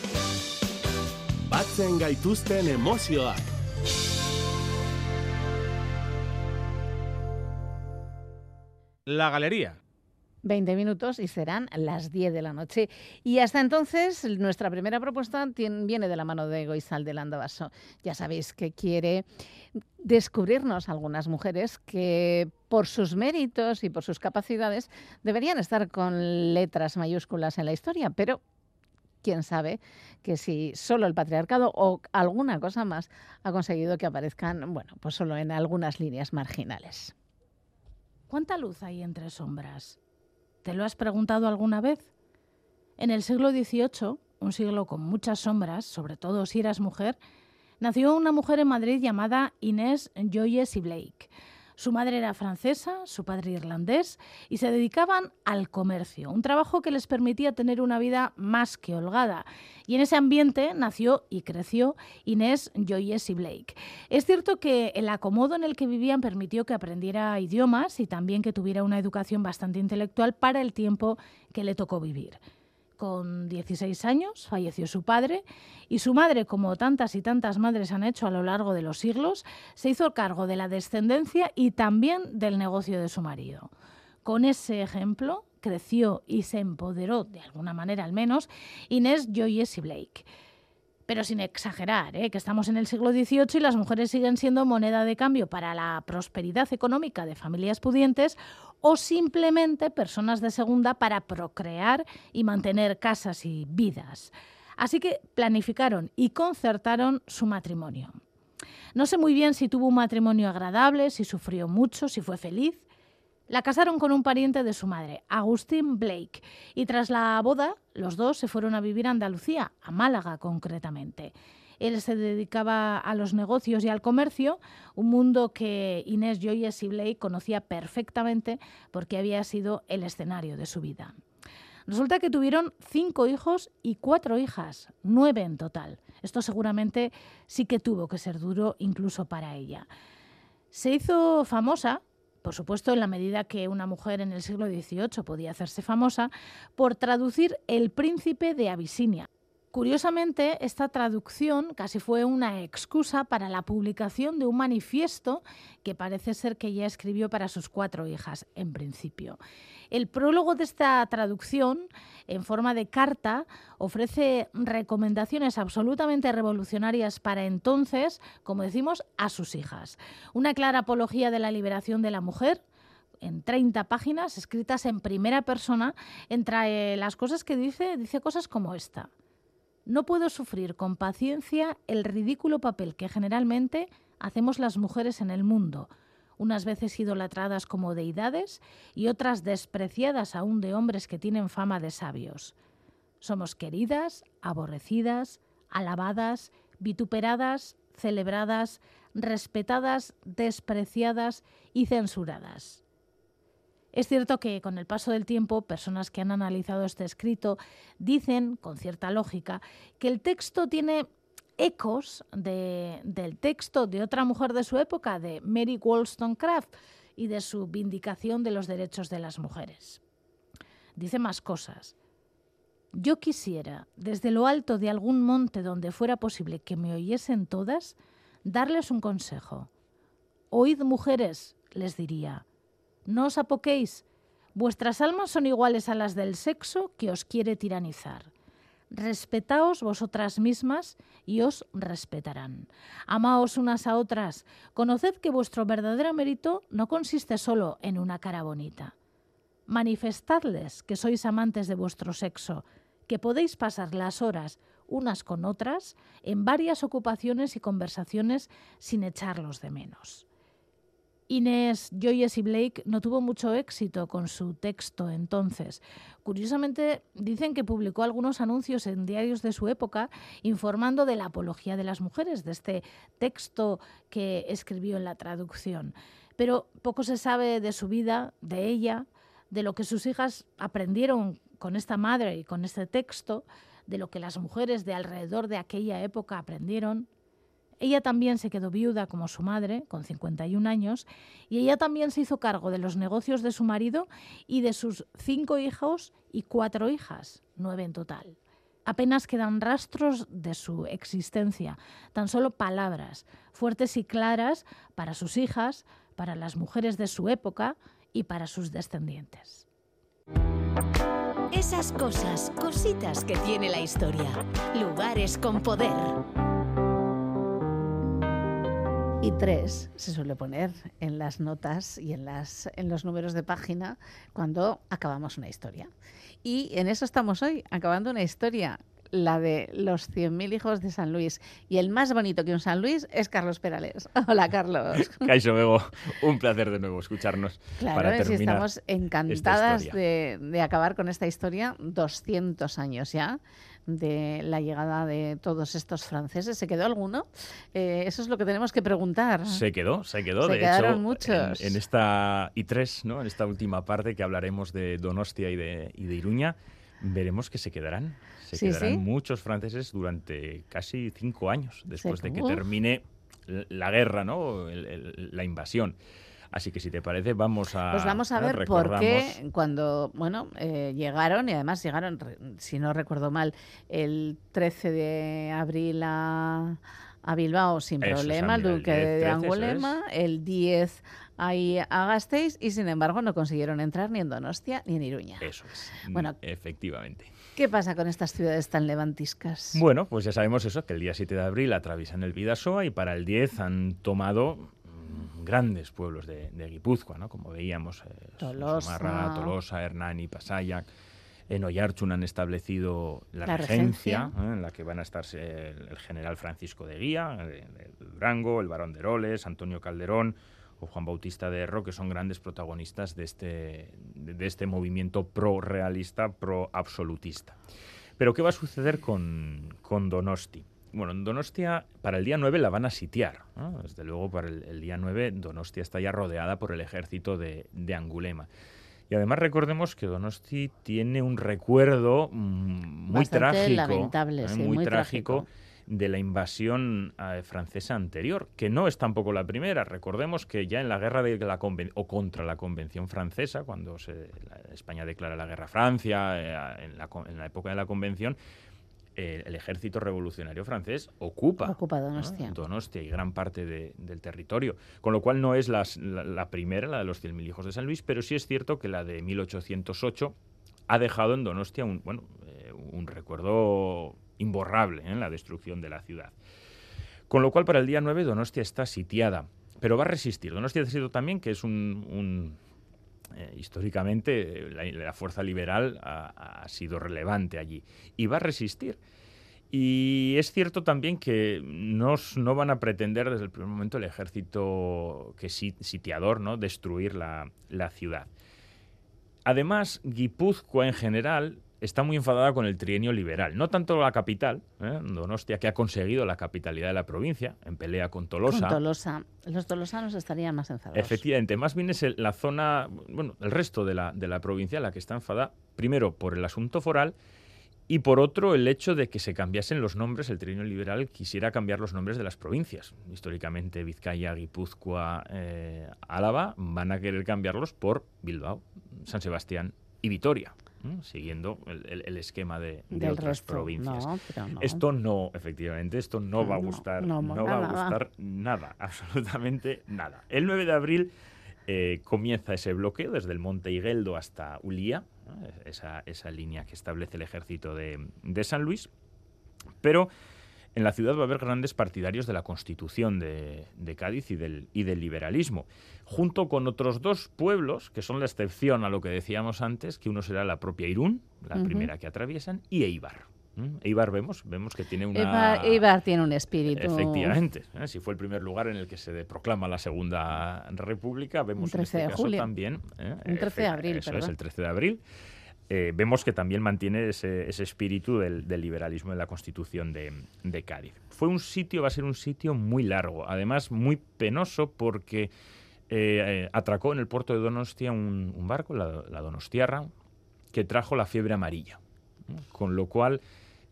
[SPEAKER 1] Batzen gaituzten emozioak.
[SPEAKER 4] La galería.
[SPEAKER 3] 20 minutos y serán las 10 de la noche. Y hasta entonces, nuestra primera propuesta viene de la mano de Goizal de Landavaso. Ya sabéis que quiere descubrirnos algunas mujeres que por sus méritos y por sus capacidades deberían estar con letras mayúsculas en la historia, pero quién sabe que si solo el patriarcado o alguna cosa más ha conseguido que aparezcan, bueno, pues solo en algunas líneas marginales.
[SPEAKER 11] ¿Cuánta luz hay entre sombras? ¿Te lo has preguntado alguna vez? En el siglo XVIII, un siglo con muchas sombras, sobre todo si eras mujer, nació una mujer en Madrid llamada Inés Joyes y Blake. Su madre era francesa, su padre irlandés, y se dedicaban al comercio, un trabajo que les permitía tener una vida más que holgada. Y en ese ambiente nació y creció Inés Joyce Blake. Es cierto que el acomodo en el que vivían permitió que aprendiera idiomas y también que tuviera una educación bastante intelectual para el tiempo que le tocó vivir. Con 16 años falleció su padre y su madre, como tantas y tantas madres han hecho a lo largo de los siglos, se hizo cargo de la descendencia y también del negocio de su marido. Con ese ejemplo creció y se empoderó, de alguna manera al menos, Inés Joyce Blake. Pero sin exagerar, ¿eh? que estamos en el siglo XVIII y las mujeres siguen siendo moneda de cambio para la prosperidad económica de familias pudientes o simplemente personas de segunda para procrear y mantener casas y vidas. Así que planificaron y concertaron su matrimonio. No sé muy bien si tuvo un matrimonio agradable, si sufrió mucho, si fue feliz. La casaron con un pariente de su madre, Agustín Blake, y tras la boda los dos se fueron a vivir a Andalucía, a Málaga concretamente. Él se dedicaba a los negocios y al comercio, un mundo que Inés Joyce y Blake conocía perfectamente porque había sido el escenario de su vida. Resulta que tuvieron cinco hijos y cuatro hijas, nueve en total. Esto seguramente sí que tuvo que ser duro incluso para ella. Se hizo famosa por supuesto, en la medida que una mujer en el siglo XVIII podía hacerse famosa, por traducir El príncipe de Abisinia. Curiosamente, esta traducción casi fue una excusa para la publicación de un manifiesto que parece ser que ella escribió para sus cuatro hijas, en principio. El prólogo de esta traducción, en forma de carta, ofrece recomendaciones absolutamente revolucionarias para entonces, como decimos, a sus hijas. Una clara apología de la liberación de la mujer, en 30 páginas, escritas en primera persona, entre las cosas que dice, dice cosas como esta. No puedo sufrir con paciencia el ridículo papel que generalmente hacemos las mujeres en el mundo, unas veces idolatradas como deidades y otras despreciadas aún de hombres que tienen fama de sabios. Somos queridas, aborrecidas, alabadas, vituperadas, celebradas, respetadas, despreciadas y censuradas. Es cierto que con el paso del tiempo, personas que han analizado este escrito dicen, con cierta lógica, que el texto tiene ecos de- del texto de otra mujer de su época, de Mary Wollstonecraft, y de su vindicación de los derechos de las mujeres. Dice más cosas. Yo quisiera, desde lo alto de algún monte donde fuera posible que me oyesen todas, darles un consejo. Oíd mujeres, les diría, no os apoquéis, vuestras almas son iguales a las del sexo que os quiere tiranizar. Respetaos vosotras mismas y os respetarán. Amaos unas a otras. Conoced que vuestro verdadero mérito no consiste solo en una cara bonita. Manifestadles que sois amantes de vuestro sexo, que podéis pasar las horas unas con otras en varias ocupaciones y conversaciones sin echarlos de menos. Inés Joyce y Blake no tuvo mucho éxito con su texto entonces. Curiosamente, dicen que publicó algunos anuncios en diarios de su época informando de la apología de las mujeres, de este texto que escribió en la traducción. Pero poco se sabe de su vida, de ella, de lo que sus hijas aprendieron con esta madre y con este texto, de lo que las mujeres de alrededor de aquella época aprendieron. Ella también se quedó viuda como su madre, con 51 años, y ella también se hizo cargo de los negocios de su marido y de sus cinco hijos y cuatro hijas, nueve en total. Apenas quedan rastros de su existencia, tan solo palabras, fuertes y claras para sus hijas, para las mujeres de su época y para sus descendientes.
[SPEAKER 12] Esas cosas, cositas que tiene la historia. Lugares con poder.
[SPEAKER 3] Y tres se suele poner en las notas y en, las, en los números de página cuando acabamos una historia. Y en eso estamos hoy, acabando una historia. la de los 100.000 hijos de San Luis. Y el más bonito que un San Luis es Carlos Perales. Hola, Carlos.
[SPEAKER 13] Caixo Bego, un placer de nuevo escucharnos.
[SPEAKER 3] Claro,
[SPEAKER 13] para
[SPEAKER 3] es
[SPEAKER 13] terminar
[SPEAKER 3] estamos encantadas de, de acabar con esta historia. 200 años ya de la llegada de todos estos franceses. ¿Se quedó alguno? Eh, eso es lo que tenemos que preguntar.
[SPEAKER 13] Se quedó, se quedó.
[SPEAKER 3] Se
[SPEAKER 13] de
[SPEAKER 3] quedaron
[SPEAKER 13] hecho,
[SPEAKER 3] muchos.
[SPEAKER 13] En, en esta I3, ¿no? en esta última parte que hablaremos de Donostia y de, y de Iruña, veremos que se quedarán. Se
[SPEAKER 3] Sí,
[SPEAKER 13] quedarán
[SPEAKER 3] sí.
[SPEAKER 13] muchos franceses durante casi cinco años después de que
[SPEAKER 3] Uf.
[SPEAKER 13] termine la guerra, ¿no? El- el- la invasión. Así que si te parece, vamos a.
[SPEAKER 3] Pues vamos a ver por qué cuando, bueno, eh, llegaron y además llegaron, si no recuerdo mal, el 13 de abril a, a Bilbao sin
[SPEAKER 13] Eso es,
[SPEAKER 3] problema, el duque
[SPEAKER 13] 10,
[SPEAKER 3] de
[SPEAKER 13] 13, eso
[SPEAKER 3] Angulema, el 10 ahí a Gasteiz y sin embargo no consiguieron entrar ni en Donostia ni en Iruña.
[SPEAKER 13] Eso es.
[SPEAKER 3] Bueno.
[SPEAKER 13] Efectivamente.
[SPEAKER 3] ¿Qué pasa con estas ciudades tan levantiscas?
[SPEAKER 13] Bueno, pues ya sabemos eso, que el día 7 de abril atraviesan el Bidasoa y para el 10 han tomado mm, grandes pueblos de, de Guipúzcoa, ¿no? Como veíamos, eh,
[SPEAKER 3] Tolosa.
[SPEAKER 13] Zumárraga, Tolosa, Hernani, Pasayac. En Oyarchun han establecido la,
[SPEAKER 3] La
[SPEAKER 13] regencia,
[SPEAKER 3] regencia.
[SPEAKER 13] ¿eh? en la que van a estar eh, el, el general Francisco de Guía, de, de Durango, el barón de Roles, Antonio Calderón o Juan Bautista de Erro, que son grandes protagonistas de este, de, de este movimiento pro-realista, pro-absolutista. Pero ¿qué va a suceder con, con Donosti? Bueno, en Donostia para el día 9 la van a sitiar. ¿no? Desde luego, para el, el día 9 Donostia está ya rodeada por el ejército de, de Angulema. Y además recordemos que Donosti tiene un recuerdo mm, muy
[SPEAKER 3] Bastante
[SPEAKER 13] trágico, ¿eh?
[SPEAKER 3] sí,
[SPEAKER 13] muy,
[SPEAKER 3] muy
[SPEAKER 13] trágico, de la invasión eh, francesa anterior, que no es tampoco la primera. Recordemos que ya en la guerra de la o contra la Convención francesa, cuando se- la- España declara la guerra a Francia, eh, en, la, en la época de la Convención, eh, el ejército revolucionario francés ocupa,
[SPEAKER 3] Ocupa
[SPEAKER 13] ¿no?
[SPEAKER 3] Donostia.
[SPEAKER 13] Donostia y gran parte de- del territorio. Con lo cual no es las- la, la primera, la de los 100.000 hijos de San Luis, pero sí es cierto que la de 1808 ha dejado en Donostia un, bueno, eh, un recuerdo imborrable en la destrucción de la ciudad. Con lo cual, para el día 9, Donostia está sitiada, pero va a resistir. Donostia ha sido también que es un... un, eh, históricamente, eh, la, fuerza liberal ha, sido relevante allí y va a resistir. Y es cierto también que no, no van a pretender desde el primer momento el ejército que si- sitiador ¿no? destruir la, la ciudad. Además, Guipúzcoa en general está muy enfadada con el trienio liberal. No tanto la capital, ¿eh? Donostia, que ha conseguido la capitalidad de la provincia en pelea con Tolosa.
[SPEAKER 3] Con Tolosa. Los tolosanos estarían más enfadados.
[SPEAKER 13] Efectivamente, más bien es el- la zona, bueno, el resto de la, de la provincia la que está enfadada, primero por el asunto foral y por otro el hecho de que se cambiasen los nombres, el trienio liberal quisiera cambiar los nombres de las provincias. Históricamente Vizcaya, Guipúzcoa, eh, Álava van a querer cambiarlos por Bilbao, San Sebastián y Vitoria. Siguiendo el, el- el esquema de, de
[SPEAKER 3] Del
[SPEAKER 13] otras
[SPEAKER 3] resto,
[SPEAKER 13] provincias.
[SPEAKER 3] no, pero no.
[SPEAKER 13] Esto no, efectivamente, esto no va a gustar,
[SPEAKER 3] no
[SPEAKER 13] va a
[SPEAKER 3] nada.
[SPEAKER 13] gustar nada, absolutamente nada. El 9 de abril eh, comienza ese bloqueo desde el Monte Higueldo hasta Ulía, esa, esa línea que establece el ejército de, de San Luis, pero en la ciudad va a haber grandes partidarios de la Constitución de, de Cádiz y del, y del liberalismo, junto con otros dos pueblos que son la excepción a lo que decíamos antes, que uno será la propia Irún, la primera que atraviesan, y Eibar. Eibar vemos, vemos que tiene una...
[SPEAKER 3] Eibar, Eibar tiene un espíritu.
[SPEAKER 13] Efectivamente. ¿eh? Si fue el primer lugar en el que se proclama la Segunda República, vemos en
[SPEAKER 3] 13
[SPEAKER 13] este
[SPEAKER 3] de
[SPEAKER 13] caso
[SPEAKER 3] julio.
[SPEAKER 13] también. ¿eh?
[SPEAKER 3] Un 13 de abril,
[SPEAKER 13] Eso es,
[SPEAKER 3] perdón.
[SPEAKER 13] el 13 de abril. Eh, vemos que también mantiene ese, ese espíritu del, liberalismo en la Constitución de, Cádiz. Fue un sitio, va a ser un sitio muy largo, además muy penoso porque eh, atracó en el puerto de Donostia un, barco, la, Donostiarra, que trajo la fiebre amarilla. Con lo cual,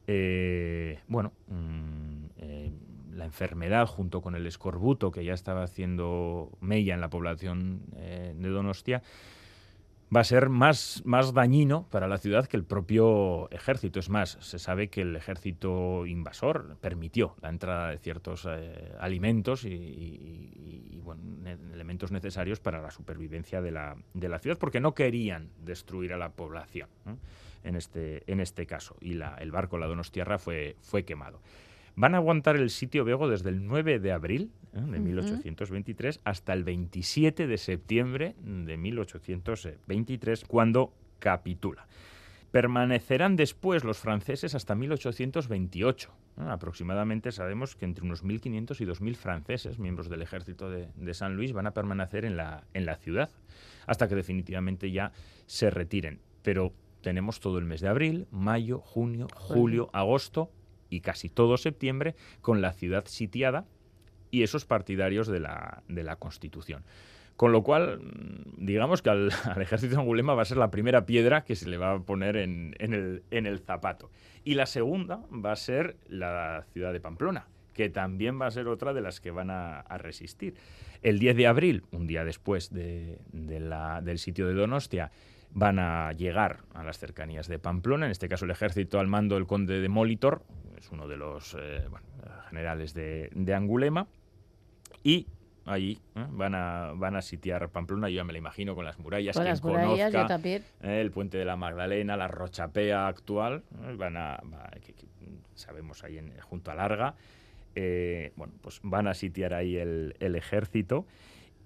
[SPEAKER 13] eh, bueno, mm, la enfermedad junto con el escorbuto que ya estaba haciendo mella en la población de Donostia, va a ser más, más dañino para la ciudad que el propio ejército. Es más, se sabe que el ejército invasor permitió la entrada de ciertos eh, alimentos y, elementos necesarios para la supervivencia de la, de la ciudad, porque no querían destruir a la población en, este, en este caso. Y la- el barco, la Donostiarra, fue, fue quemado. Van a aguantar el sitio Bego desde el 9 de abril ¿eh? de
[SPEAKER 3] Ujú.
[SPEAKER 13] 1823 hasta el 27 de septiembre de 1823, cuando capitula. Permanecerán después los franceses hasta 1828. ¿no? Aproximadamente sabemos que entre unos 1.500 y 2.000 franceses, miembros del ejército de, de San Luis, van a permanecer en la, en la ciudad hasta que definitivamente ya se retiren. Pero tenemos todo el mes de abril, mayo, junio, julio, agosto y casi todo septiembre con la ciudad sitiada y esos partidarios de la, de la Constitución. Con lo cual, mm, digamos que al, ejército de Angulema va a ser la primera piedra que se le va a poner en, en el, en el zapato. Y la segunda va a ser la ciudad de Pamplona, que también va a ser otra de las que van a, a resistir. El 10 de abril, un día después de, de la- del sitio de Donostia, van a llegar a las cercanías de Pamplona, en este caso el ejército al mando del conde de Molitor, es uno de los eh, bueno, generales de, de Angulema, y allí ¿eh? van, a, van a sitiar Pamplona, yo ya me la imagino con las murallas,
[SPEAKER 3] Con
[SPEAKER 13] quien
[SPEAKER 3] las murallas, yo
[SPEAKER 13] conozca,
[SPEAKER 3] también.
[SPEAKER 13] eh, el puente de la Magdalena, la Rochapea actual, van a, va- que- que sabemos ahí en, junto a Larga, eh, bueno, pues van a sitiar ahí el, el ejército.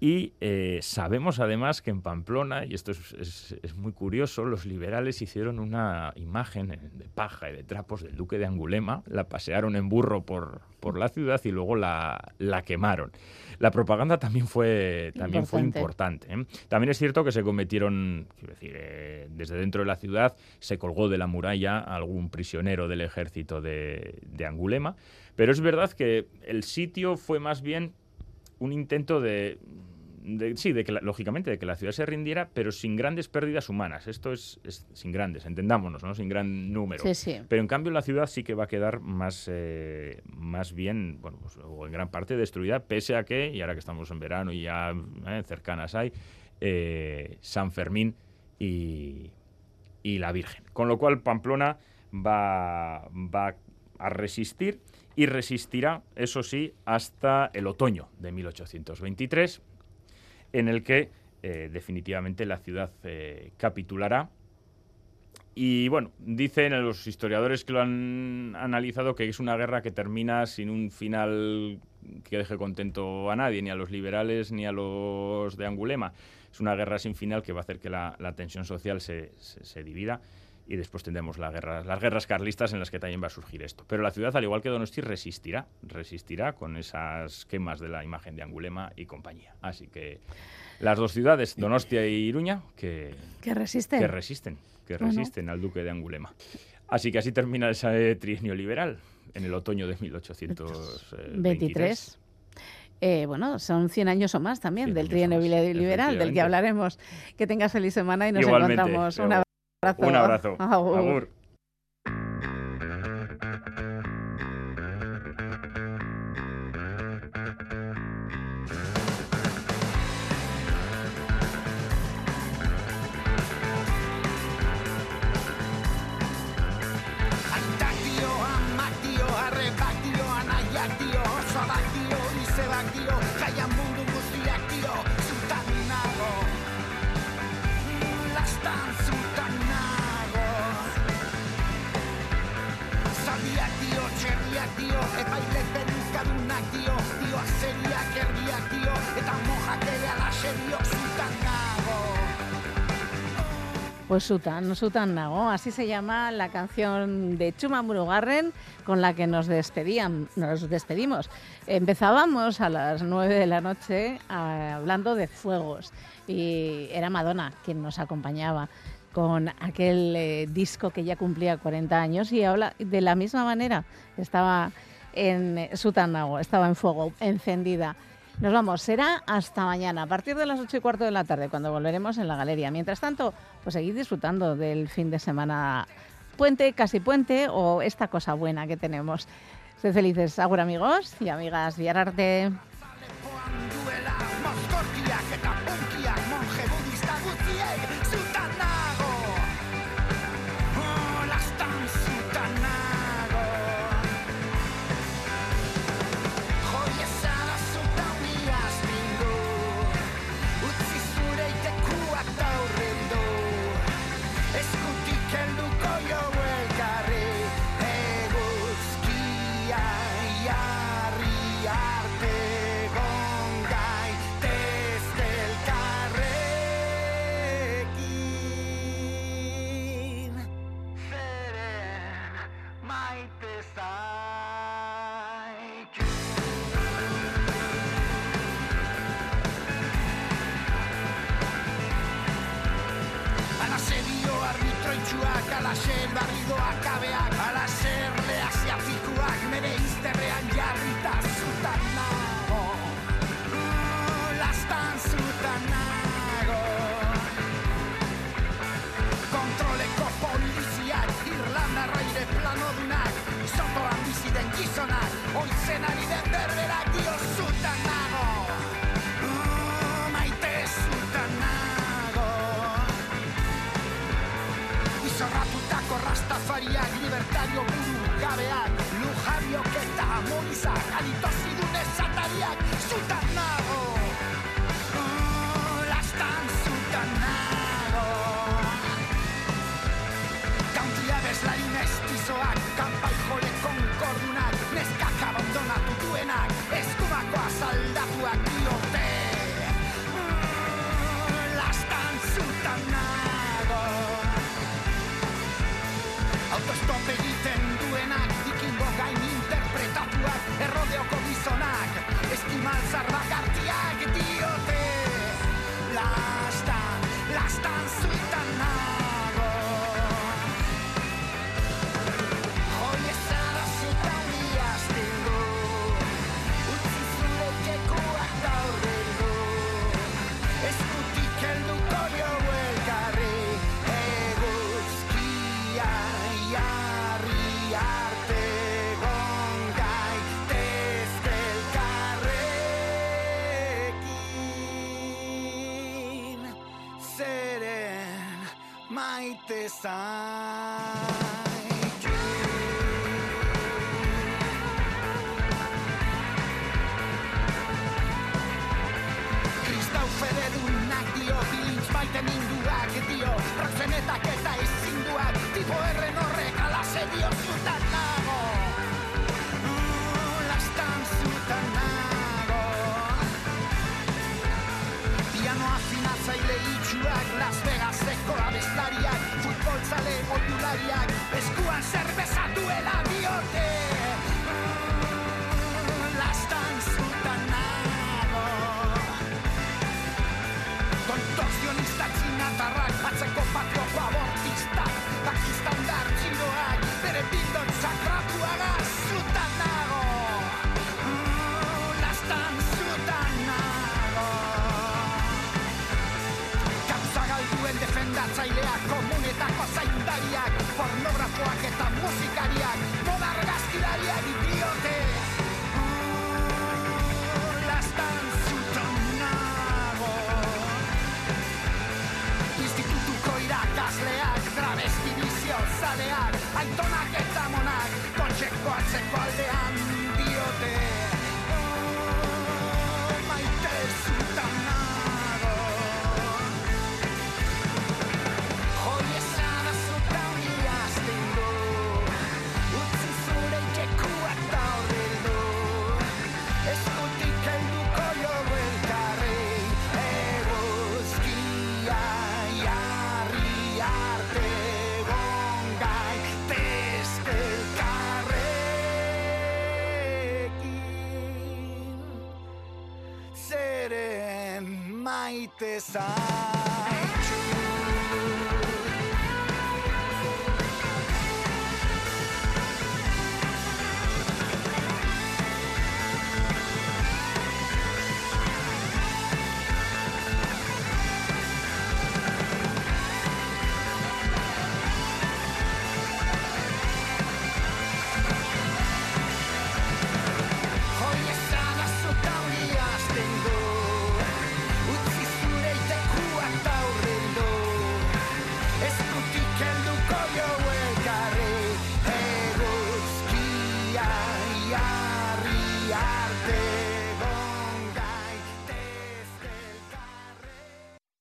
[SPEAKER 13] Y eh, sabemos además que en Pamplona, y esto es, es- es muy curioso, los liberales hicieron una imagen de paja y de trapos del duque de Angulema, la pasearon en burro por, por la ciudad y luego la, la quemaron. La propaganda también fue, también fue
[SPEAKER 3] Importante.
[SPEAKER 13] importante. ¿eh? También es cierto que se cometieron, quiero decir, eh, desde dentro de la ciudad se colgó de la muralla algún prisionero del ejército de, de Angulema, pero es verdad que el sitio fue más bien un intento de, de- sí, de que la- lógicamente de que la ciudad se rindiera, pero sin grandes pérdidas humanas. Esto es, es sin grandes, entendámonos, ¿no? Sin gran número.
[SPEAKER 3] Sí, sí.
[SPEAKER 13] Pero en cambio la ciudad sí que va a quedar más, eh, más bien, bueno, pues, o en gran parte destruida, pese a que, y ahora que estamos en verano y ya eh, cercanas hay, eh, San Fermín y, y la Virgen. Con lo cual Pamplona va, va a resistir y resistirá, eso sí, hasta el otoño de 1823, en el que eh, definitivamente la ciudad eh, capitulará. Y bueno, dicen los historiadores que lo han analizado que es una guerra que termina sin un final que deje contento a nadie, ni a los liberales ni a los de Angulema. Es una guerra sin final que va a hacer que la, tensión social se- se divida y después tendremos la guerra- las guerras carlistas en las que también va a surgir esto. Pero la ciudad, al igual que Donosti, resistirá, resistirá con esas quemas de la imagen de Angulema y compañía. Así que las dos ciudades, Donostia y Iruña, que,
[SPEAKER 3] Que resisten.
[SPEAKER 13] que resisten, que
[SPEAKER 3] Bueno.
[SPEAKER 13] resisten al duque de Angulema. Así que así termina ese trienio liberal en el otoño de 1823.
[SPEAKER 3] 23. Eh, bueno, son 100 años o más también
[SPEAKER 13] 100
[SPEAKER 3] del trienio liberal, del que hablaremos. Que tengas feliz semana y nos
[SPEAKER 13] Igualmente,
[SPEAKER 3] encontramos. Un
[SPEAKER 13] luego.
[SPEAKER 3] Abrazo.
[SPEAKER 13] Un abrazo.
[SPEAKER 3] Agur.
[SPEAKER 13] Agur.
[SPEAKER 14] Nago.
[SPEAKER 3] Pues Sutan, Sutan Nago, así se llama la canción de Chuma Murugarren con la que nos despedían, nos despedimos. Empezábamos a las 9 de la noche hablando de fuegos y era Madonna quien nos acompañaba con aquel eh, disco que ya cumplía 40 años y habla de la misma manera estaba en eh, Sutan Nago, estaba en fuego, encendida. Nos vamos, será hasta mañana, a partir de las 8 y cuarto de la tarde, cuando volveremos en la galería. Mientras tanto, pues seguid disfrutando del fin de semana puente, casi puente, o esta cosa buena que tenemos. Sed felices, agur amigos y amigas, Viararte.
[SPEAKER 14] Autostop egiten duenak, dikingo gain interpretatuak, errodeoko bizonak, estimal zarbakartiak diote. Lastan, lastan zuen. começar. diaria komunetako zaindariak, pornografoak eta musikariak, moda argazkilariak idiote. Uh, lastan zuton nago. Institutuko irakasleak, travesti bizio zadeak, aitonak eta monak, kotxeko atzeko aldean time.